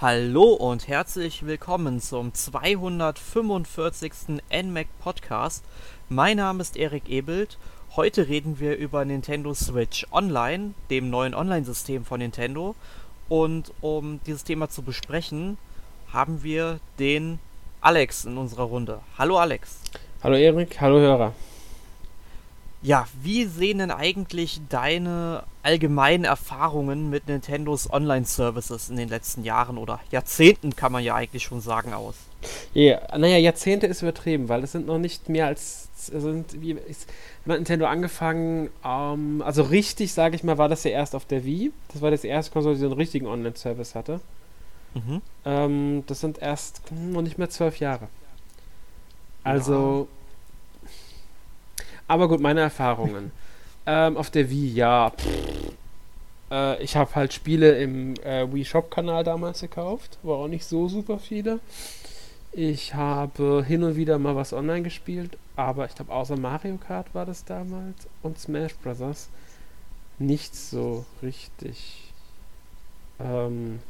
Hallo und herzlich willkommen zum 245. NMAC Podcast. Mein Name ist Erik Ebelt. Heute reden wir über Nintendo Switch Online, dem neuen Online-System von Nintendo. Und um dieses Thema zu besprechen, haben wir den Alex in unserer Runde. Hallo Alex. Hallo Erik, hallo Hörer. Ja, wie sehen denn eigentlich deine allgemeinen Erfahrungen mit Nintendos Online-Services in den letzten Jahren oder Jahrzehnten, kann man ja eigentlich schon sagen, aus? Ja, naja, Jahrzehnte ist übertrieben, weil es sind noch nicht mehr als. Sind, wie ist, Nintendo angefangen, ähm, also richtig, sage ich mal, war das ja erst auf der Wii. Das war das erste Konsole, die so einen richtigen Online-Service hatte. Mhm. Ähm, das sind erst noch nicht mehr zwölf Jahre. Also. Ja aber gut, meine Erfahrungen. Ähm, auf der Wii, ja. Äh, ich habe halt Spiele im äh, Wii Shop-Kanal damals gekauft. War auch nicht so super viele. Ich habe hin und wieder mal was online gespielt, aber ich glaube, außer Mario Kart war das damals und Smash Bros. nicht so richtig. Ähm,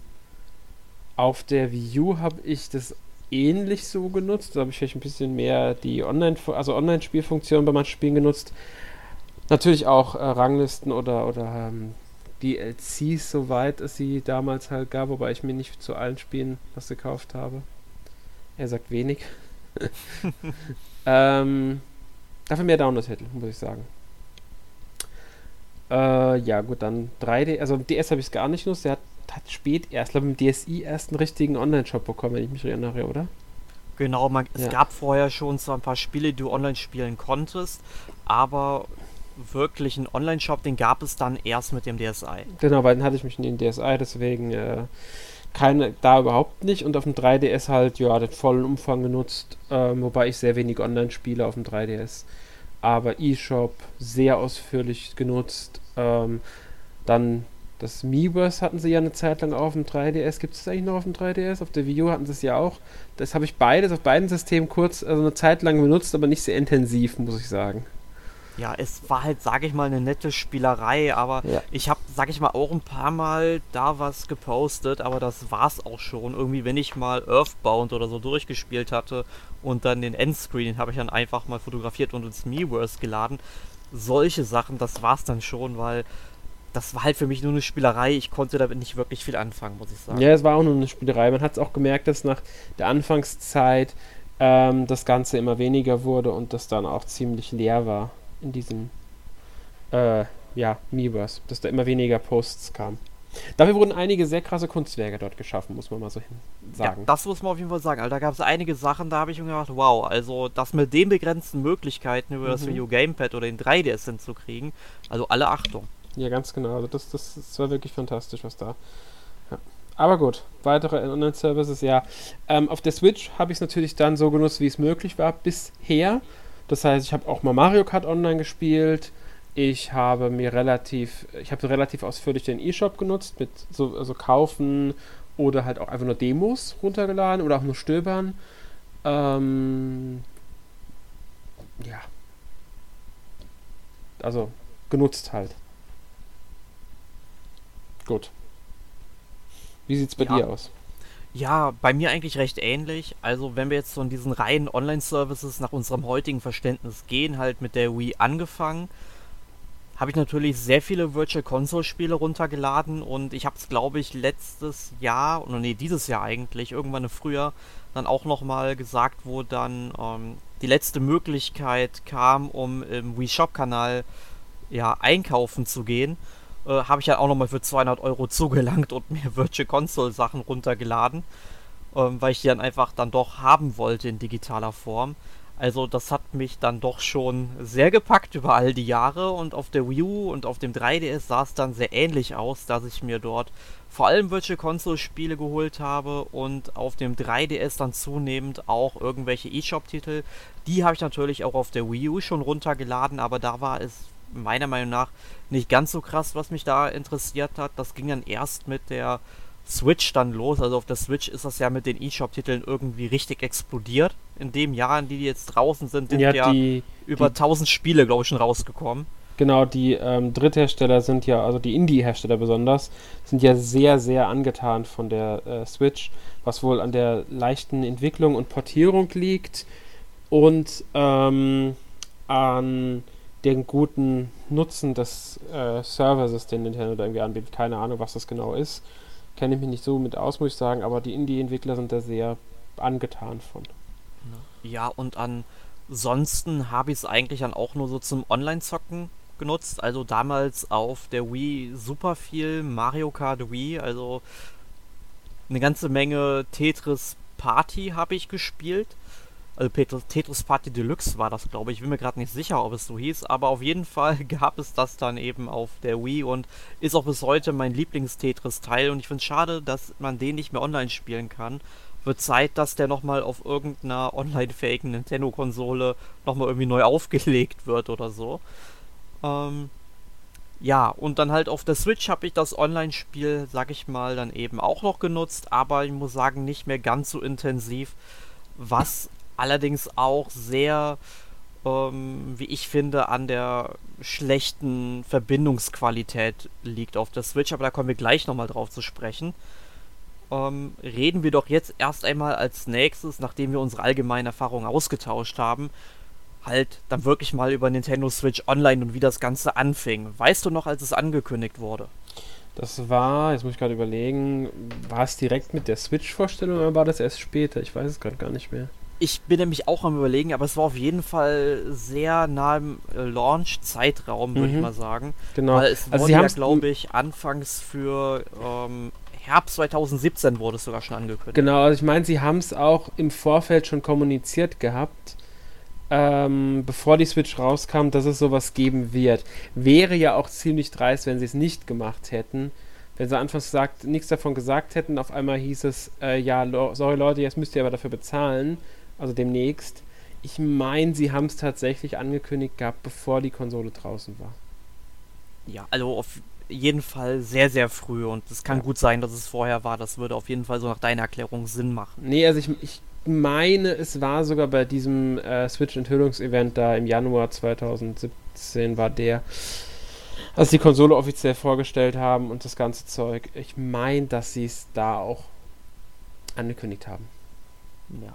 auf der Wii U habe ich das ähnlich so genutzt. Da habe ich vielleicht ein bisschen mehr die Online, also Online-Spielfunktion bei manchen Spielen genutzt. Natürlich auch äh, Ranglisten oder, oder ähm, DLCs, soweit es sie damals halt gab, wobei ich mir nicht zu allen Spielen was gekauft habe. Er sagt wenig. ähm, dafür mehr Download-Titel, muss ich sagen. Äh, ja, gut, dann 3D. Also DS habe ich es gar nicht genutzt. Der hat hat spät erst, glaube ich, im DSI erst einen richtigen Online-Shop bekommen, wenn ich mich erinnere, oder? Genau, man, ja. es gab vorher schon so ein paar Spiele, die du online spielen konntest, aber wirklich einen Online-Shop, den gab es dann erst mit dem DSi. Genau, weil dann hatte ich mich in den DSi, deswegen äh, keine, da überhaupt nicht und auf dem 3DS halt, ja, den vollen Umfang genutzt, äh, wobei ich sehr wenig online spiele auf dem 3DS. Aber eShop sehr ausführlich genutzt. Ähm, dann das Miiverse hatten sie ja eine Zeit lang auf dem 3DS. Gibt es eigentlich noch auf dem 3DS? Auf der Wii U hatten sie es ja auch. Das habe ich beides auf beiden Systemen kurz, also eine Zeit lang benutzt, aber nicht sehr intensiv, muss ich sagen. Ja, es war halt, sage ich mal, eine nette Spielerei, aber ja. ich habe, sage ich mal, auch ein paar Mal da was gepostet, aber das war's auch schon. Irgendwie, wenn ich mal Earthbound oder so durchgespielt hatte und dann den Endscreen habe ich dann einfach mal fotografiert und ins Miiverse geladen. Solche Sachen, das war's dann schon, weil das war halt für mich nur eine Spielerei. Ich konnte damit nicht wirklich viel anfangen, muss ich sagen. Ja, es war auch nur eine Spielerei. Man hat es auch gemerkt, dass nach der Anfangszeit ähm, das Ganze immer weniger wurde und das dann auch ziemlich leer war in diesem äh, ja, Miiverse, dass da immer weniger Posts kamen. Dafür wurden einige sehr krasse Kunstwerke dort geschaffen, muss man mal so sagen. Ja, das muss man auf jeden Fall sagen. Also, da gab es einige Sachen, da habe ich mir gedacht, wow, also das mit den begrenzten Möglichkeiten über mhm. das Video Gamepad oder den 3DS hinzukriegen, also alle Achtung. Ja, ganz genau. Also das, das, das war wirklich fantastisch, was da. Ja. Aber gut, weitere Online-Services, ja. Ähm, auf der Switch habe ich es natürlich dann so genutzt, wie es möglich war bisher. Das heißt, ich habe auch mal Mario Kart online gespielt. Ich habe mir relativ, ich habe relativ ausführlich den E-Shop genutzt, mit so also kaufen oder halt auch einfach nur Demos runtergeladen oder auch nur stöbern. Ähm, ja. Also genutzt halt. Gut. Wie sieht's bei ja. dir aus? Ja, bei mir eigentlich recht ähnlich. Also wenn wir jetzt so in diesen reinen Online-Services nach unserem heutigen Verständnis gehen, halt mit der Wii angefangen, habe ich natürlich sehr viele Virtual Console-Spiele runtergeladen und ich habe es, glaube ich, letztes Jahr, oder nee, dieses Jahr eigentlich, irgendwann früher, dann auch nochmal gesagt, wo dann ähm, die letzte Möglichkeit kam, um im Wii Shop-Kanal ja, einkaufen zu gehen äh, habe ich ja auch nochmal für 200 Euro zugelangt und mir Virtual Console Sachen runtergeladen, ähm, weil ich die dann einfach dann doch haben wollte in digitaler Form. Also das hat mich dann doch schon sehr gepackt über all die Jahre und auf der Wii U und auf dem 3DS sah es dann sehr ähnlich aus, dass ich mir dort vor allem Virtual Console Spiele geholt habe und auf dem 3DS dann zunehmend auch irgendwelche eShop Titel. Die habe ich natürlich auch auf der Wii U schon runtergeladen, aber da war es meiner Meinung nach nicht ganz so krass, was mich da interessiert hat. Das ging dann erst mit der Switch dann los. Also auf der Switch ist das ja mit den eShop-Titeln irgendwie richtig explodiert. In dem Jahr, in die, die jetzt draußen sind, sind ja, ja die, über die, 1000 Spiele, glaube ich, schon rausgekommen. Genau, die ähm, Dritthersteller sind ja, also die Indie-Hersteller besonders, sind ja sehr, sehr angetan von der äh, Switch, was wohl an der leichten Entwicklung und Portierung liegt und ähm, an den guten Nutzen des äh, Services, den Nintendo da irgendwie anbietet. Keine Ahnung, was das genau ist. Kenne ich mich nicht so mit aus, muss ich sagen, aber die Indie-Entwickler sind da sehr angetan von. Ja, und ansonsten habe ich es eigentlich dann auch nur so zum Online-Zocken genutzt. Also damals auf der Wii super viel Mario Kart Wii, also eine ganze Menge Tetris Party habe ich gespielt. Also Tetris Party Deluxe war das, glaube ich. Ich bin mir gerade nicht sicher, ob es so hieß, aber auf jeden Fall gab es das dann eben auf der Wii und ist auch bis heute mein Lieblings-Tetris-Teil. Und ich finde es schade, dass man den nicht mehr online spielen kann. Wird Zeit, dass der nochmal auf irgendeiner online-fähigen Nintendo-Konsole nochmal irgendwie neu aufgelegt wird oder so. Ähm, ja, und dann halt auf der Switch habe ich das Online-Spiel, sag ich mal, dann eben auch noch genutzt, aber ich muss sagen, nicht mehr ganz so intensiv, was allerdings auch sehr, ähm, wie ich finde, an der schlechten Verbindungsqualität liegt auf der Switch, aber da kommen wir gleich nochmal drauf zu sprechen. Ähm, reden wir doch jetzt erst einmal als nächstes, nachdem wir unsere allgemeinen Erfahrungen ausgetauscht haben, halt dann wirklich mal über Nintendo Switch Online und wie das Ganze anfing. Weißt du noch, als es angekündigt wurde? Das war, jetzt muss ich gerade überlegen, war es direkt mit der Switch-Vorstellung oder war das erst später? Ich weiß es gerade gar nicht mehr. Ich bin nämlich auch am überlegen, aber es war auf jeden Fall sehr nah im äh, Launch-Zeitraum, würde mhm. ich mal sagen. Genau. Weil es also wurde ja, glaube ich, anfangs für ähm, Herbst 2017 wurde es sogar schon angekündigt. Genau, also ich meine, sie haben es auch im Vorfeld schon kommuniziert gehabt, ähm, bevor die Switch rauskam, dass es sowas geben wird. Wäre ja auch ziemlich dreist, wenn sie es nicht gemacht hätten. Wenn sie anfangs gesagt, nichts davon gesagt hätten, auf einmal hieß es, äh, ja, sorry Leute, jetzt müsst ihr aber dafür bezahlen also demnächst. Ich meine, sie haben es tatsächlich angekündigt gehabt, bevor die Konsole draußen war. Ja, also auf jeden Fall sehr, sehr früh und es kann ja. gut sein, dass es vorher war. Das würde auf jeden Fall so nach deiner Erklärung Sinn machen. Nee, also ich, ich meine, es war sogar bei diesem äh, Switch-Enthüllungsevent da im Januar 2017 war der, als die Konsole offiziell vorgestellt haben und das ganze Zeug. Ich meine, dass sie es da auch angekündigt haben. Ja.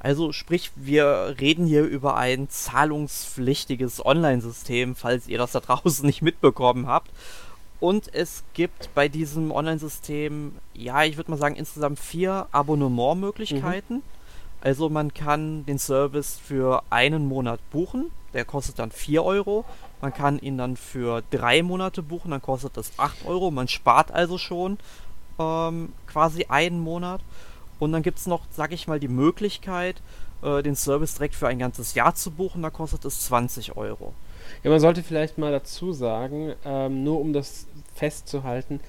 Also sprich, wir reden hier über ein zahlungspflichtiges Online-System, falls ihr das da draußen nicht mitbekommen habt. Und es gibt bei diesem Online-System, ja, ich würde mal sagen, insgesamt vier Abonnementmöglichkeiten. Mhm. Also man kann den Service für einen Monat buchen, der kostet dann 4 Euro. Man kann ihn dann für drei Monate buchen, dann kostet das 8 Euro. Man spart also schon ähm, quasi einen Monat. Und dann gibt es noch, sag ich mal, die Möglichkeit, äh, den Service direkt für ein ganzes Jahr zu buchen. Da kostet es 20 Euro. Ja, man sollte vielleicht mal dazu sagen, ähm, nur um das festzuhalten,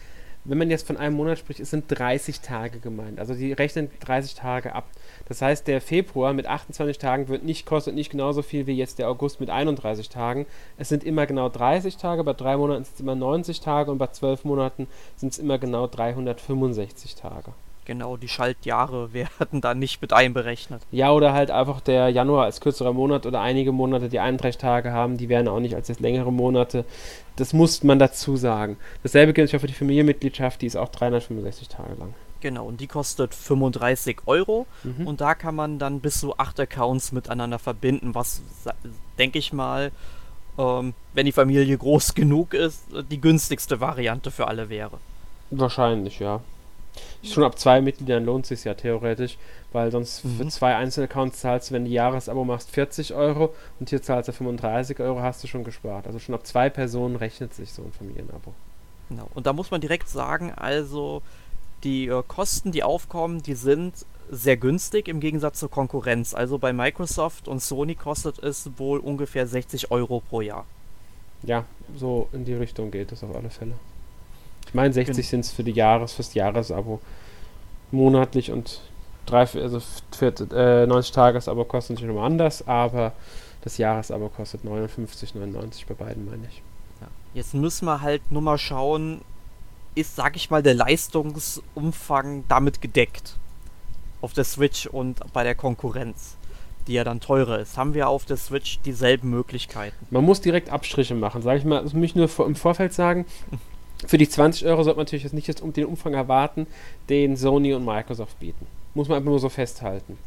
wenn man jetzt von einem Monat spricht, es sind 30 Tage gemeint. Also die rechnen 30 Tage ab. Das heißt, der Februar mit 28 Tagen wird nicht, kostet nicht genauso viel wie jetzt der August mit 31 Tagen. Es sind immer genau 30 Tage, bei drei Monaten sind es immer 90 Tage und bei zwölf Monaten sind es immer genau 365 Tage. Genau, die Schaltjahre werden da nicht mit einberechnet. Ja, oder halt einfach der Januar als kürzerer Monat oder einige Monate, die 31 Tage haben, die werden auch nicht als jetzt längere Monate. Das muss man dazu sagen. Dasselbe gilt für die Familienmitgliedschaft, die ist auch 365 Tage lang. Genau, und die kostet 35 Euro mhm. und da kann man dann bis zu acht Accounts miteinander verbinden, was, denke ich mal, ähm, wenn die Familie groß genug ist, die günstigste Variante für alle wäre. Wahrscheinlich, ja. Schon ab zwei Mitgliedern lohnt es sich ja theoretisch, weil sonst mhm. für zwei Einzelaccounts zahlst du, wenn du Jahresabo machst, 40 Euro und hier zahlst du 35 Euro, hast du schon gespart. Also schon ab zwei Personen rechnet sich so ein Familienabo. Genau. Und da muss man direkt sagen, also die äh, Kosten, die aufkommen, die sind sehr günstig im Gegensatz zur Konkurrenz. Also bei Microsoft und Sony kostet es wohl ungefähr 60 Euro pro Jahr. Ja, so in die Richtung geht es auf alle Fälle. Ich meine, 60 sind es für die Jahres, fürs Jahresabo. Monatlich und drei, also für, äh, 90 Tagesabo kostet natürlich nochmal anders, aber das Jahresabo kostet 59,99 bei beiden, meine ich. Ja. Jetzt müssen wir halt nur mal schauen, ist, sag ich mal, der Leistungsumfang damit gedeckt? Auf der Switch und bei der Konkurrenz. die ja dann teurer ist, haben wir auf der Switch dieselben Möglichkeiten. Man muss direkt Abstriche machen, sage ich mal. Das muss ich nur im Vorfeld sagen. Für die 20 Euro sollte man natürlich jetzt nicht jetzt um den Umfang erwarten, den Sony und Microsoft bieten. Muss man einfach nur so festhalten.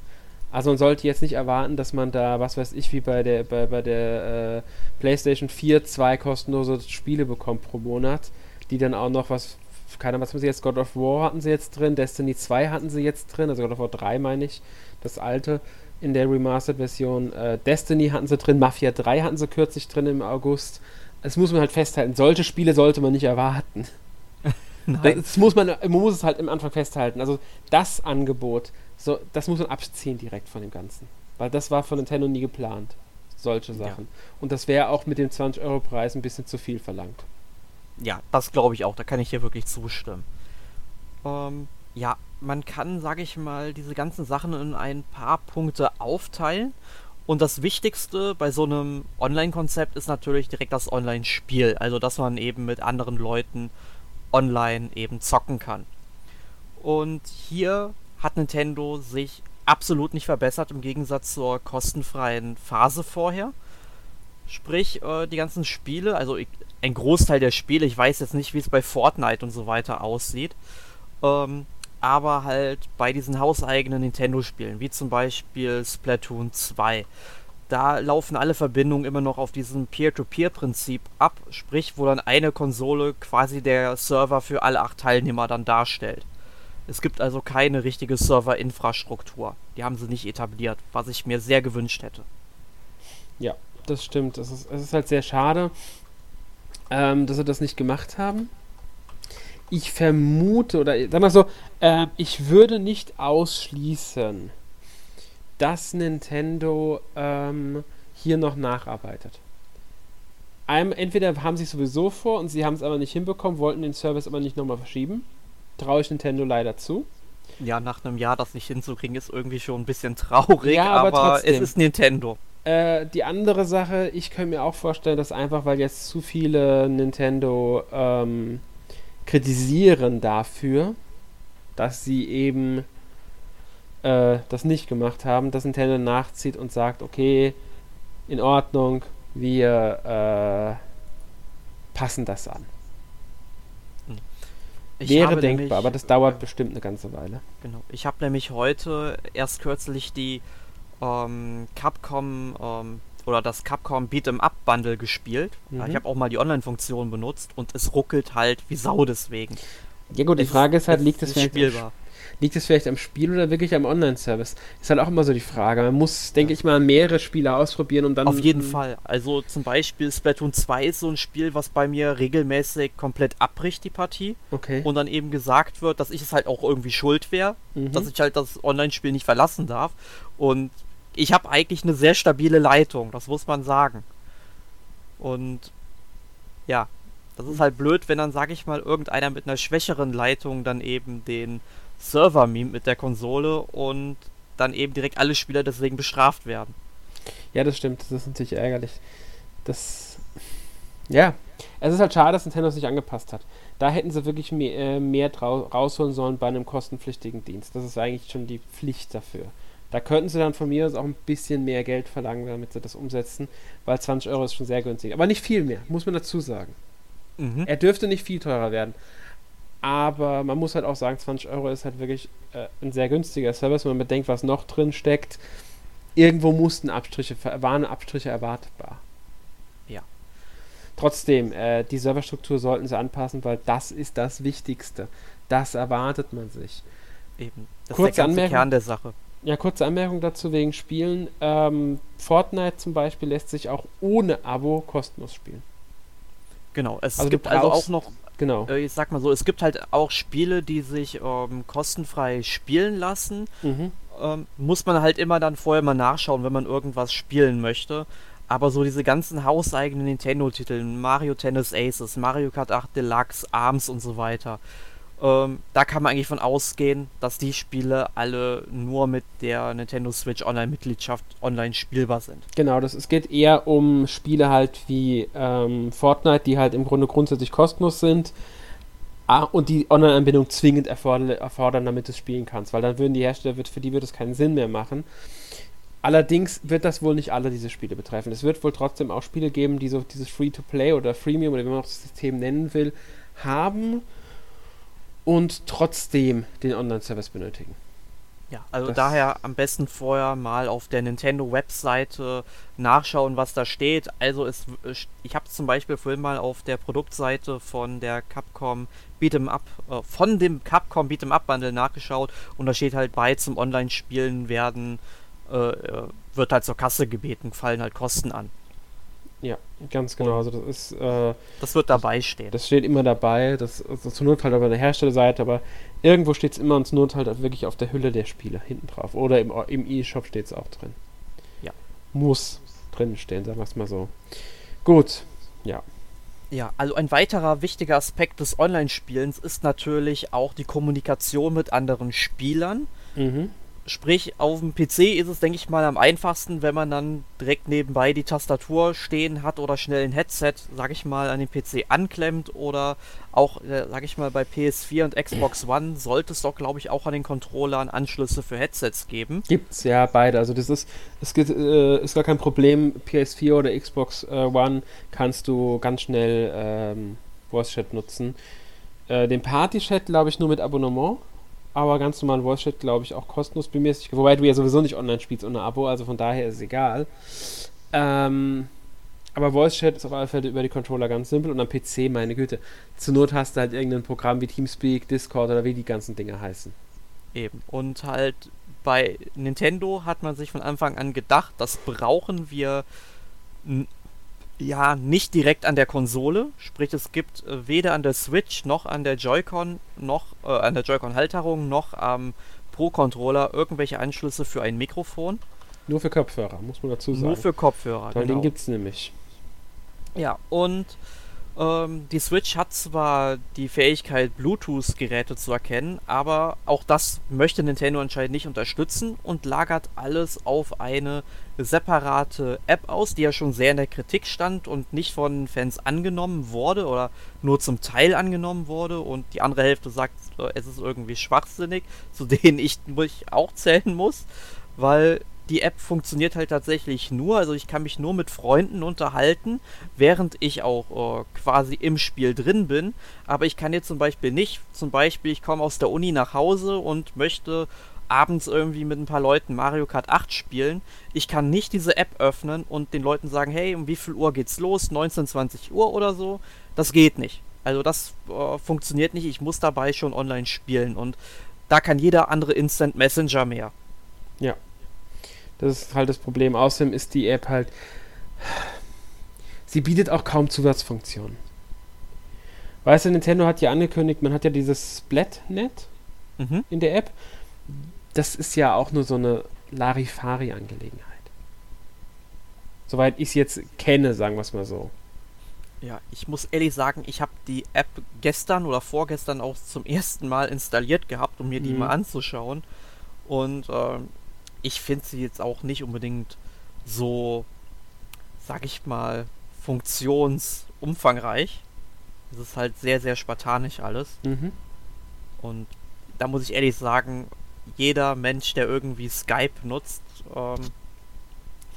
Also man sollte jetzt nicht erwarten, dass man da, was weiß ich, wie bei der, bei, bei der äh, PlayStation 4 zwei kostenlose Spiele bekommt pro Monat, die dann auch noch was, keine Ahnung, was haben sie jetzt, God of War hatten sie jetzt drin, Destiny 2 hatten sie jetzt drin, also God of War 3 meine ich, das alte in der Remastered-Version. Äh, Destiny hatten sie drin, Mafia 3 hatten sie kürzlich drin im August. Das muss man halt festhalten. Solche Spiele sollte man nicht erwarten. Nein. Das muss man, man muss es halt im Anfang festhalten. Also das Angebot, so, das muss man abziehen direkt von dem Ganzen. Weil das war von Nintendo nie geplant. Solche Sachen. Ja. Und das wäre auch mit dem 20-Euro-Preis ein bisschen zu viel verlangt. Ja, das glaube ich auch. Da kann ich dir wirklich zustimmen. Ähm, ja, man kann, sage ich mal, diese ganzen Sachen in ein paar Punkte aufteilen. Und das Wichtigste bei so einem Online-Konzept ist natürlich direkt das Online-Spiel. Also, dass man eben mit anderen Leuten online eben zocken kann. Und hier hat Nintendo sich absolut nicht verbessert im Gegensatz zur kostenfreien Phase vorher. Sprich, äh, die ganzen Spiele, also ein Großteil der Spiele, ich weiß jetzt nicht, wie es bei Fortnite und so weiter aussieht, ähm, aber halt bei diesen hauseigenen Nintendo-Spielen, wie zum Beispiel Splatoon 2. Da laufen alle Verbindungen immer noch auf diesem Peer-to-Peer-Prinzip ab, sprich, wo dann eine Konsole quasi der Server für alle acht Teilnehmer dann darstellt. Es gibt also keine richtige Serverinfrastruktur. Die haben sie nicht etabliert, was ich mir sehr gewünscht hätte. Ja, das stimmt. Es ist, ist halt sehr schade, ähm, dass sie das nicht gemacht haben ich vermute, oder sag mal so, äh, ich würde nicht ausschließen, dass Nintendo ähm, hier noch nacharbeitet. Einem, entweder haben sie es sowieso vor und sie haben es aber nicht hinbekommen, wollten den Service aber nicht nochmal verschieben. Traue ich Nintendo leider zu. Ja, nach einem Jahr das nicht hinzukriegen, ist irgendwie schon ein bisschen traurig, ja, aber, aber es ist Nintendo. Äh, die andere Sache, ich könnte mir auch vorstellen, dass einfach, weil jetzt zu viele Nintendo ähm, kritisieren dafür, dass sie eben äh, das nicht gemacht haben, dass Nintendo nachzieht und sagt, okay, in Ordnung, wir äh, passen das an. Ich Wäre denkbar, nämlich, aber das dauert äh, bestimmt eine ganze Weile. Genau. Ich habe nämlich heute erst kürzlich die ähm, Capcom ähm, oder das Capcom Beat'em Up Bundle gespielt. Mhm. Ich habe auch mal die Online-Funktion benutzt und es ruckelt halt wie Sau deswegen. Ja gut, die Frage ist halt, liegt es vielleicht spielbar. Liegt es vielleicht am Spiel oder wirklich am Online-Service? Ist halt auch immer so die Frage. Man muss, denke ich mal, mehrere Spiele ausprobieren und dann. Auf jeden Fall. Also zum Beispiel Splatoon 2 ist so ein Spiel, was bei mir regelmäßig komplett abbricht, die Partie. Okay. Und dann eben gesagt wird, dass ich es halt auch irgendwie schuld wäre, mhm. dass ich halt das Online-Spiel nicht verlassen darf. Und ich habe eigentlich eine sehr stabile Leitung, das muss man sagen. Und ja, das ist halt blöd, wenn dann, sage ich mal, irgendeiner mit einer schwächeren Leitung dann eben den Server mimt mit der Konsole und dann eben direkt alle Spieler deswegen bestraft werden. Ja, das stimmt, das ist natürlich ärgerlich. Das. Ja, es ist halt schade, dass Nintendo sich angepasst hat. Da hätten sie wirklich mehr, äh, mehr rausholen sollen bei einem kostenpflichtigen Dienst. Das ist eigentlich schon die Pflicht dafür. Da könnten sie dann von mir aus auch ein bisschen mehr Geld verlangen, damit sie das umsetzen, weil 20 Euro ist schon sehr günstig. Aber nicht viel mehr, muss man dazu sagen. Mhm. Er dürfte nicht viel teurer werden. Aber man muss halt auch sagen, 20 Euro ist halt wirklich äh, ein sehr günstiger Service, wenn man bedenkt, was noch drin steckt. Irgendwo mussten Abstriche, waren Abstriche erwartbar. Ja. Trotzdem, äh, die Serverstruktur sollten sie anpassen, weil das ist das Wichtigste. Das erwartet man sich. Eben. Das Kurze ist der Anmerkung, Kern der Sache. Ja, kurze Anmerkung dazu wegen Spielen. Ähm, Fortnite zum Beispiel lässt sich auch ohne Abo kostenlos spielen. Genau, es also gibt also auch noch, genau. Äh, ich sag mal so, es gibt halt auch Spiele, die sich ähm, kostenfrei spielen lassen. Mhm. Ähm, muss man halt immer dann vorher mal nachschauen, wenn man irgendwas spielen möchte. Aber so diese ganzen hauseigenen Nintendo-Titel, Mario Tennis Aces, Mario Kart 8 Deluxe, ARMS und so weiter, ähm, da kann man eigentlich von ausgehen, dass die Spiele alle nur mit der Nintendo Switch Online-Mitgliedschaft online spielbar sind. Genau, das, es geht eher um Spiele halt wie ähm, Fortnite, die halt im Grunde grundsätzlich kostenlos sind ah, und die Online-Anbindung zwingend erfordern, damit du es spielen kannst, weil dann würden die Hersteller, für die würde es keinen Sinn mehr machen. Allerdings wird das wohl nicht alle diese Spiele betreffen. Es wird wohl trotzdem auch Spiele geben, die so dieses Free-to-Play oder Freemium oder wie man auch das System nennen will, haben und trotzdem den Online-Service benötigen. Ja, also das daher am besten vorher mal auf der Nintendo-Webseite nachschauen, was da steht. Also es, ich habe zum Beispiel vorhin mal auf der Produktseite von der Capcom Beat'em Up, äh, von dem Capcom Beat'em Up Bundle nachgeschaut und da steht halt bei zum Online-Spielen werden, äh, äh wird halt zur Kasse gebeten, fallen halt Kosten an. Ja, ganz genau. Also das ist. Äh, das wird dabei stehen. Das steht immer dabei. Das, also zur Not halt auf der Herstellerseite, aber irgendwo steht es immer und zur Not halt wirklich auf der Hülle der Spiele hinten drauf. Oder im, im E-Shop steht es auch drin. Ja. Muss drin stehen, sagen wir es mal so. Gut, ja. Ja, also ein weiterer wichtiger Aspekt des Online-Spielens ist natürlich auch die Kommunikation mit anderen Spielern. Mhm. Sprich, auf dem PC ist es, denke ich mal, am einfachsten, wenn man dann direkt nebenbei die Tastatur stehen hat oder schnell ein Headset, sag ich mal, an den PC anklemmt oder auch, äh, sag ich mal, bei PS4 und Xbox One sollte es doch, glaube ich, auch an den Controllern Anschlüsse für Headsets geben. Gibt's, ja, beide. Also das ist, es gibt, äh, ist gar kein Problem. PS4 oder Xbox äh, One kannst du ganz schnell ähm, Voice Chat nutzen. Äh, den Party Chat, glaube ich, nur mit Abonnement aber ganz normal Voice Chat, glaube ich, auch kostenlos bemäßig. Wobei du ja sowieso nicht online spielst ohne Abo, also von daher ist es egal. Ähm, aber Voice Chat ist auf alle Fälle über die Controller ganz simpel und am PC, meine Güte. Zur Not hast du halt irgendein Programm wie Teamspeak, Discord oder wie die ganzen Dinge heißen. Eben. Und halt bei Nintendo hat man sich von Anfang an gedacht, das brauchen wir ja, nicht direkt an der Konsole. Sprich, es gibt äh, weder an der Switch noch an der Joy-Con noch äh, an der Joy-Con-Halterung noch am Pro-Controller irgendwelche Anschlüsse für ein Mikrofon. Nur für Kopfhörer, muss man dazu sagen. Nur für Kopfhörer, Weil genau. den gibt es nämlich. Ja, und ähm, die Switch hat zwar die Fähigkeit, Bluetooth-Geräte zu erkennen, aber auch das möchte Nintendo anscheinend nicht unterstützen und lagert alles auf eine separate App aus, die ja schon sehr in der Kritik stand und nicht von Fans angenommen wurde oder nur zum Teil angenommen wurde und die andere Hälfte sagt, es ist irgendwie schwachsinnig, zu denen ich mich auch zählen muss, weil die App funktioniert halt tatsächlich nur, also ich kann mich nur mit Freunden unterhalten, während ich auch äh, quasi im Spiel drin bin. Aber ich kann jetzt zum Beispiel nicht, zum Beispiel ich komme aus der Uni nach Hause und möchte abends irgendwie mit ein paar Leuten Mario Kart 8 spielen. Ich kann nicht diese App öffnen und den Leuten sagen, hey, um wie viel Uhr geht's los? 19, 20 Uhr oder so. Das geht nicht. Also das äh, funktioniert nicht. Ich muss dabei schon online spielen und da kann jeder andere Instant Messenger mehr. Ja, das ist halt das Problem. Außerdem ist die App halt. Sie bietet auch kaum Zusatzfunktionen. Weißt du, Nintendo hat ja angekündigt, man hat ja dieses Splatnet mhm. in der App. Das ist ja auch nur so eine Larifari-Angelegenheit. Soweit ich es jetzt kenne, sagen wir es mal so. Ja, ich muss ehrlich sagen, ich habe die App gestern oder vorgestern auch zum ersten Mal installiert gehabt, um mir die mhm. mal anzuschauen. Und ähm, ich finde sie jetzt auch nicht unbedingt so, sag ich mal, funktionsumfangreich. Es ist halt sehr, sehr spartanisch alles. Mhm. Und da muss ich ehrlich sagen, jeder Mensch, der irgendwie Skype nutzt, ähm,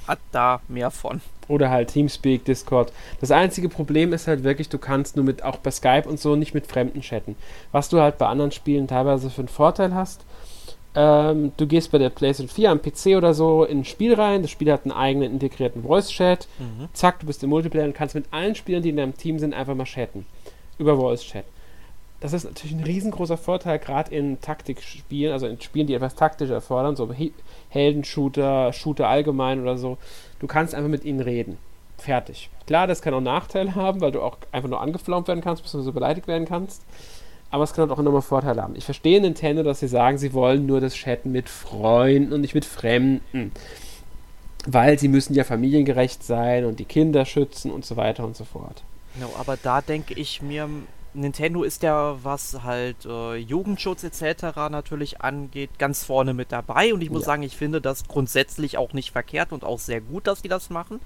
hat da mehr von. Oder halt Teamspeak, Discord. Das einzige Problem ist halt wirklich, du kannst nur mit, auch bei Skype und so, nicht mit Fremden chatten. Was du halt bei anderen Spielen teilweise für einen Vorteil hast, ähm, du gehst bei der PlayStation 4 am PC oder so in ein Spiel rein, das Spiel hat einen eigenen integrierten Voice-Chat, mhm. zack, du bist im Multiplayer und kannst mit allen Spielern, die in deinem Team sind, einfach mal chatten. Über Voice-Chat. Das ist natürlich ein riesengroßer Vorteil, gerade in Taktikspielen, also in Spielen, die etwas taktisch erfordern, so Heldenshooter, Shooter allgemein oder so. Du kannst einfach mit ihnen reden. Fertig. Klar, das kann auch Nachteile haben, weil du auch einfach nur angeflaumt werden kannst, so beleidigt werden kannst aber es kann halt auch enorme Vorteile haben. Ich verstehe Nintendo, dass sie sagen, sie wollen nur das Chatten mit Freunden und nicht mit Fremden. Weil sie müssen ja familiengerecht sein und die Kinder schützen und so weiter und so fort. Genau, aber da denke ich mir, Nintendo ist ja, was halt äh, Jugendschutz etc. natürlich angeht, ganz vorne mit dabei. Und ich muss ja. sagen, ich finde das grundsätzlich auch nicht verkehrt und auch sehr gut, dass die das machen.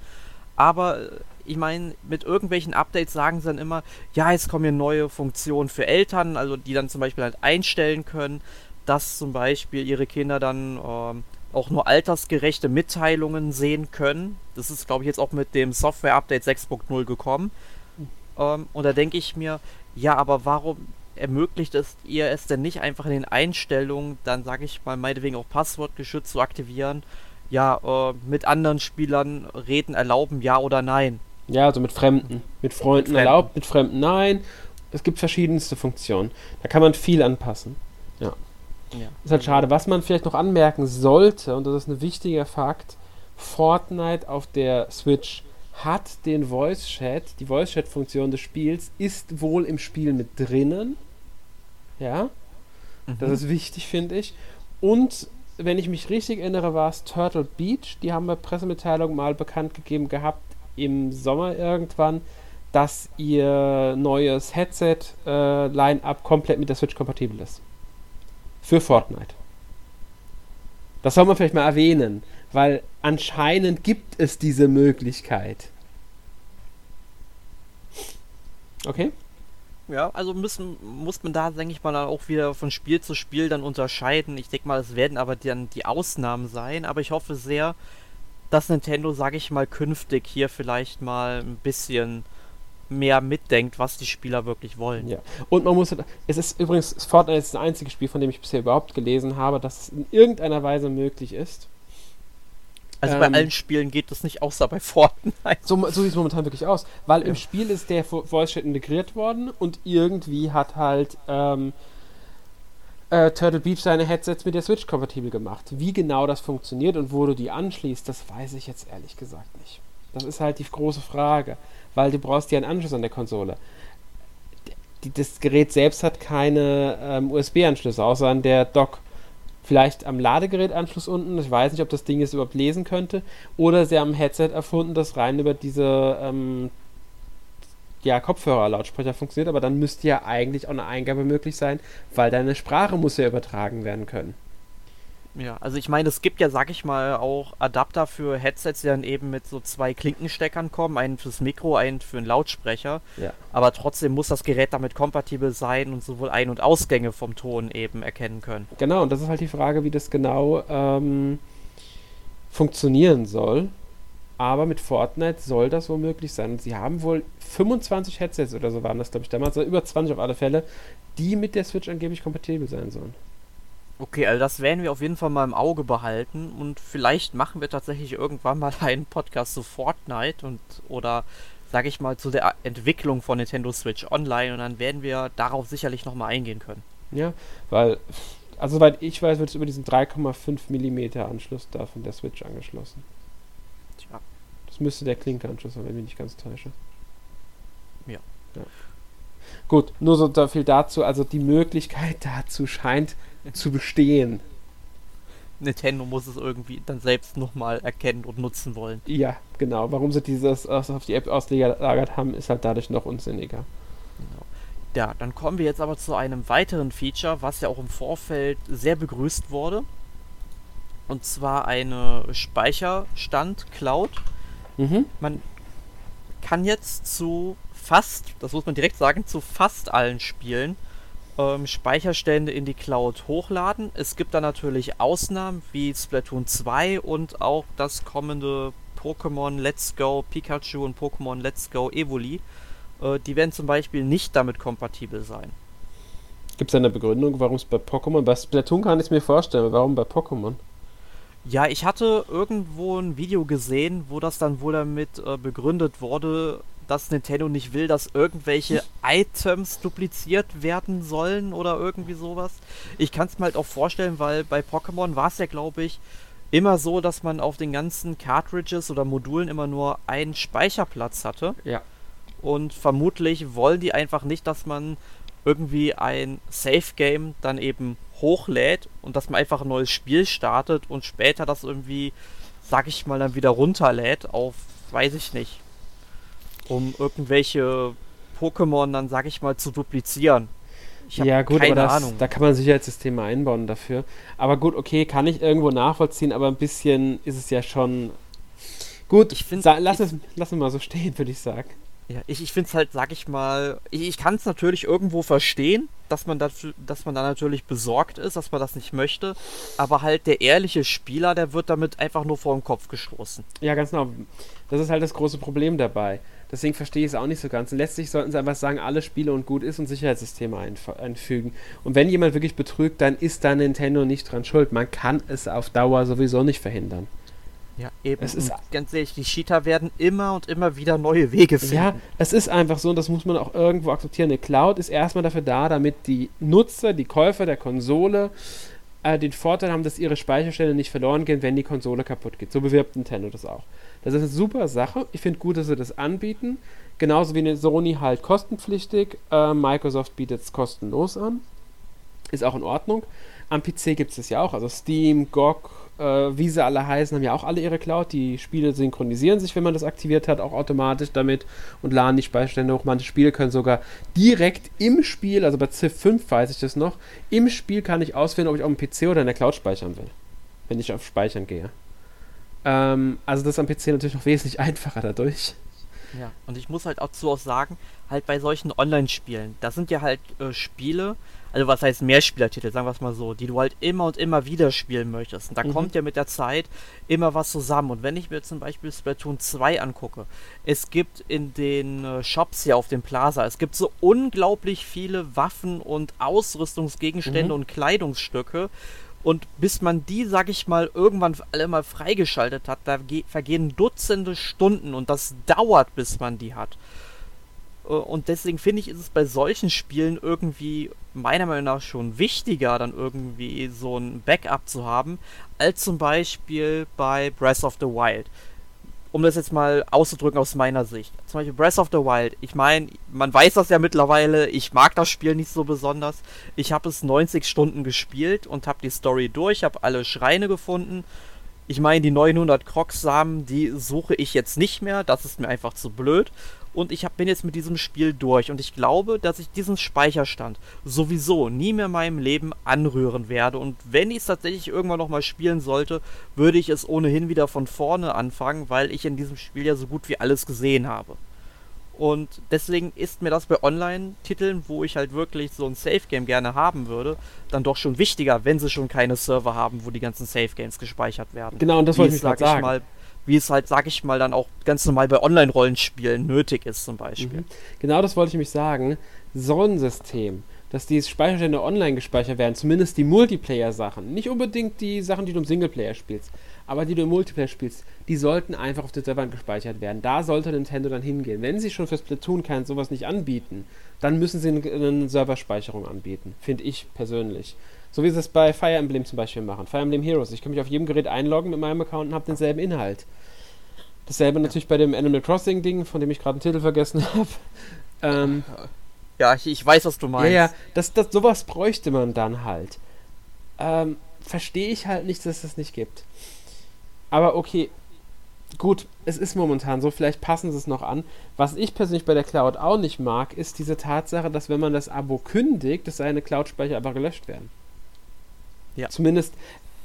Aber äh, ich meine, mit irgendwelchen Updates sagen sie dann immer, ja, jetzt kommen hier neue Funktionen für Eltern, also die dann zum Beispiel halt einstellen können, dass zum Beispiel ihre Kinder dann ähm, auch nur altersgerechte Mitteilungen sehen können. Das ist, glaube ich, jetzt auch mit dem Software-Update 6.0 gekommen. Ähm, und da denke ich mir, ja, aber warum ermöglicht es ihr es denn nicht einfach in den Einstellungen, dann sage ich mal, meinetwegen auch passwortgeschützt zu aktivieren? Ja, äh, mit anderen Spielern reden erlauben, ja oder nein. Ja, also mit Fremden. Mit Freunden mit erlaubt, mit Fremden nein. Es gibt verschiedenste Funktionen. Da kann man viel anpassen. Ja. ja. Ist halt schade. Was man vielleicht noch anmerken sollte, und das ist ein wichtiger Fakt, Fortnite auf der Switch hat den Voice Chat, die Voice Chat Funktion des Spiels ist wohl im Spiel mit drinnen. Ja. Mhm. Das ist wichtig, finde ich. Und wenn ich mich richtig erinnere, war es Turtle Beach. Die haben bei Pressemitteilung mal bekannt gegeben gehabt im Sommer irgendwann, dass ihr neues Headset-Line-Up äh, komplett mit der Switch kompatibel ist. Für Fortnite. Das soll man vielleicht mal erwähnen, weil anscheinend gibt es diese Möglichkeit. Okay? Ja, also müssen, muss man da, denke ich mal, dann auch wieder von Spiel zu Spiel dann unterscheiden. Ich denke mal, es werden aber dann die Ausnahmen sein, aber ich hoffe sehr, dass Nintendo, sage ich mal, künftig hier vielleicht mal ein bisschen mehr mitdenkt, was die Spieler wirklich wollen. Ja. Und man muss, es ist übrigens, Fortnite ist das einzige Spiel, von dem ich bisher überhaupt gelesen habe, dass es in irgendeiner Weise möglich ist. Also ähm, bei allen Spielen geht das nicht außer bei Fortnite. So, so sieht es momentan wirklich aus, weil ja. im Spiel ist der Voice Chat integriert worden und irgendwie hat halt ähm, äh, Turtle Beach seine Headsets mit der Switch kompatibel gemacht. Wie genau das funktioniert und wo du die anschließt, das weiß ich jetzt ehrlich gesagt nicht. Das ist halt die große Frage weil du brauchst ja einen Anschluss an der Konsole. Das Gerät selbst hat keine ähm, USB-Anschlüsse, außer an der Dock. Vielleicht am Ladegerätanschluss unten, ich weiß nicht, ob das Ding es überhaupt lesen könnte, oder sie haben ein Headset erfunden, das rein über diese ähm, ja, Kopfhörer-Lautsprecher funktioniert, aber dann müsste ja eigentlich auch eine Eingabe möglich sein, weil deine Sprache muss ja übertragen werden können. Ja, also ich meine, es gibt ja, sag ich mal, auch Adapter für Headsets, die dann eben mit so zwei Klinkensteckern kommen, einen fürs Mikro, einen für einen Lautsprecher. Ja. Aber trotzdem muss das Gerät damit kompatibel sein und sowohl Ein- und Ausgänge vom Ton eben erkennen können. Genau, und das ist halt die Frage, wie das genau ähm, funktionieren soll. Aber mit Fortnite soll das wohl möglich sein. Und sie haben wohl 25 Headsets oder so waren das, glaube ich, damals, also über 20 auf alle Fälle, die mit der Switch angeblich kompatibel sein sollen. Okay, also das werden wir auf jeden Fall mal im Auge behalten und vielleicht machen wir tatsächlich irgendwann mal einen Podcast zu Fortnite und oder sage ich mal zu der Entwicklung von Nintendo Switch Online und dann werden wir darauf sicherlich nochmal eingehen können. Ja, weil also soweit ich weiß, wird es über diesen 3,5 mm Anschluss da von der Switch angeschlossen. Tja. Das müsste der Klinkeanschluss sein, wenn ich mich nicht ganz täusche. Ja. ja. Gut, nur so viel dazu. Also die Möglichkeit dazu scheint zu bestehen. Nintendo muss es irgendwie dann selbst nochmal erkennen und nutzen wollen. Ja, genau. Warum sie dieses auf die App ausgelagert haben, ist halt dadurch noch unsinniger. Genau. Ja, dann kommen wir jetzt aber zu einem weiteren Feature, was ja auch im Vorfeld sehr begrüßt wurde. Und zwar eine Speicherstand-Cloud. Mhm. Man kann jetzt zu fast, das muss man direkt sagen, zu fast allen Spielen ähm, Speicherstände in die Cloud hochladen. Es gibt da natürlich Ausnahmen wie Splatoon 2 und auch das kommende Pokémon Let's Go Pikachu und Pokémon Let's Go Evoli. Äh, die werden zum Beispiel nicht damit kompatibel sein. Gibt es eine Begründung, warum es bei Pokémon, bei Splatoon kann ich es mir vorstellen, warum bei Pokémon? Ja, ich hatte irgendwo ein Video gesehen, wo das dann wohl damit äh, begründet wurde, dass Nintendo nicht will, dass irgendwelche Items dupliziert werden sollen oder irgendwie sowas. Ich kann es mir halt auch vorstellen, weil bei Pokémon war es ja, glaube ich, immer so, dass man auf den ganzen Cartridges oder Modulen immer nur einen Speicherplatz hatte. Ja. Und vermutlich wollen die einfach nicht, dass man irgendwie ein Safe Game dann eben hochlädt und dass man einfach ein neues Spiel startet und später das irgendwie, sag ich mal, dann wieder runterlädt auf, weiß ich nicht, um irgendwelche Pokémon dann, sag ich mal, zu duplizieren. ja, gut, aber das, da kann man Sicherheitssysteme einbauen dafür. Aber gut, okay, kann ich irgendwo nachvollziehen, aber ein bisschen ist es ja schon. Gut, ich find, lass, es, lass es mal so stehen, würde ich sagen. Ja, ich, ich finde es halt, sag ich mal, ich, ich kann es natürlich irgendwo verstehen, dass man, dafür, dass man da natürlich besorgt ist, dass man das nicht möchte, aber halt der ehrliche Spieler, der wird damit einfach nur vor den Kopf gestoßen. Ja, ganz genau. Das ist halt das große Problem dabei. Deswegen verstehe ich es auch nicht so ganz. Und letztlich sollten sie einfach sagen, alle Spiele und gut ist und Sicherheitssysteme einfügen. Und wenn jemand wirklich betrügt, dann ist da Nintendo nicht dran schuld. Man kann es auf Dauer sowieso nicht verhindern. Ja, eben. Es ist ganz ehrlich, die Cheater werden immer und immer wieder neue Wege finden. Ja, es ist einfach so und das muss man auch irgendwo akzeptieren. Eine Cloud ist erstmal dafür da, damit die Nutzer, die Käufer der Konsole äh, den Vorteil haben, dass ihre Speicherstände nicht verloren gehen, wenn die Konsole kaputt geht. So bewirbt Nintendo das auch. Das ist eine super Sache. Ich finde gut, dass sie das anbieten. Genauso wie eine Sony halt kostenpflichtig. Äh, Microsoft bietet es kostenlos an. Ist auch in Ordnung. Am PC gibt es das ja auch. Also Steam, GOG, wie sie alle heißen, haben ja auch alle ihre Cloud. Die Spiele synchronisieren sich, wenn man das aktiviert hat, auch automatisch damit und laden die Speicherstände hoch. Manche Spiele können sogar direkt im Spiel, also bei Civ 5 weiß ich das noch, im Spiel kann ich auswählen, ob ich auf dem PC oder in der Cloud speichern will. Wenn ich auf Speichern gehe. Ähm, also das ist am PC natürlich noch wesentlich einfacher dadurch. Ja, und ich muss halt auch zu auch sagen, halt bei solchen Online-Spielen, da sind ja halt äh, Spiele, also was heißt Mehrspielertitel, sagen wir es mal so, die du halt immer und immer wieder spielen möchtest. Und da mhm. kommt ja mit der Zeit immer was zusammen. Und wenn ich mir zum Beispiel Splatoon 2 angucke, es gibt in den äh, Shops hier auf dem Plaza, es gibt so unglaublich viele Waffen und Ausrüstungsgegenstände mhm. und Kleidungsstücke, und bis man die, sag ich mal, irgendwann alle mal freigeschaltet hat, da vergehen Dutzende Stunden und das dauert, bis man die hat. Äh, und deswegen finde ich, ist es bei solchen Spielen irgendwie meiner Meinung nach schon wichtiger, dann irgendwie so ein Backup zu haben, als zum Beispiel bei Breath of the Wild um das jetzt mal auszudrücken aus meiner Sicht. Zum Beispiel Breath of the Wild. Ich meine, man weiß das ja mittlerweile. Ich mag das Spiel nicht so besonders. Ich habe es 90 Stunden gespielt und habe die Story durch, habe alle Schreine gefunden. Ich meine, die 900 Krogsamen, die suche ich jetzt nicht mehr. Das ist mir einfach zu blöd und ich hab, bin jetzt mit diesem Spiel durch und ich glaube, dass ich diesen Speicherstand sowieso nie mehr in meinem Leben anrühren werde und wenn ich es tatsächlich irgendwann nochmal spielen sollte, würde ich es ohnehin wieder von vorne anfangen, weil ich in diesem Spiel ja so gut wie alles gesehen habe. Und deswegen ist mir das bei Online-Titeln, wo ich halt wirklich so ein Safe-Game gerne haben würde, dann doch schon wichtiger, wenn sie schon keine Server haben, wo die ganzen Safe-Games gespeichert werden. Genau, und das wollte ich gerade sagen. Mal, wie es halt, sag ich mal, dann auch ganz normal bei Online-Rollenspielen nötig ist, zum Beispiel. Mhm. Genau das wollte ich nämlich sagen. So ein System, dass die Speicherstände online gespeichert werden, zumindest die Multiplayer-Sachen, nicht unbedingt die Sachen, die du im Singleplayer spielst, aber die du im Multiplayer spielst, die sollten einfach auf den Servern gespeichert werden. Da sollte Nintendo dann hingehen. Wenn sie schon für Splatoon kein sowas nicht anbieten, dann müssen sie eine Serverspeicherung anbieten, finde ich persönlich. So wie sie es bei Fire Emblem zum Beispiel machen. Fire Emblem Heroes. Ich kann mich auf jedem Gerät einloggen mit meinem Account und habe denselben Inhalt. Dasselbe natürlich bei dem Animal Crossing Ding, von dem ich gerade den Titel vergessen habe. Ähm, ja, ich, ich, weiß, was du meinst. Ja, ja, das, das, sowas bräuchte man dann halt. Ähm, Verstehe ich halt nicht, dass es das nicht gibt. Aber okay, gut, es ist momentan so, vielleicht passen sie es noch an. Was ich persönlich bei der Cloud auch nicht mag, ist diese Tatsache, dass wenn man das Abo kündigt, dass seine Cloud-Speicher einfach gelöscht werden. Ja. Zumindest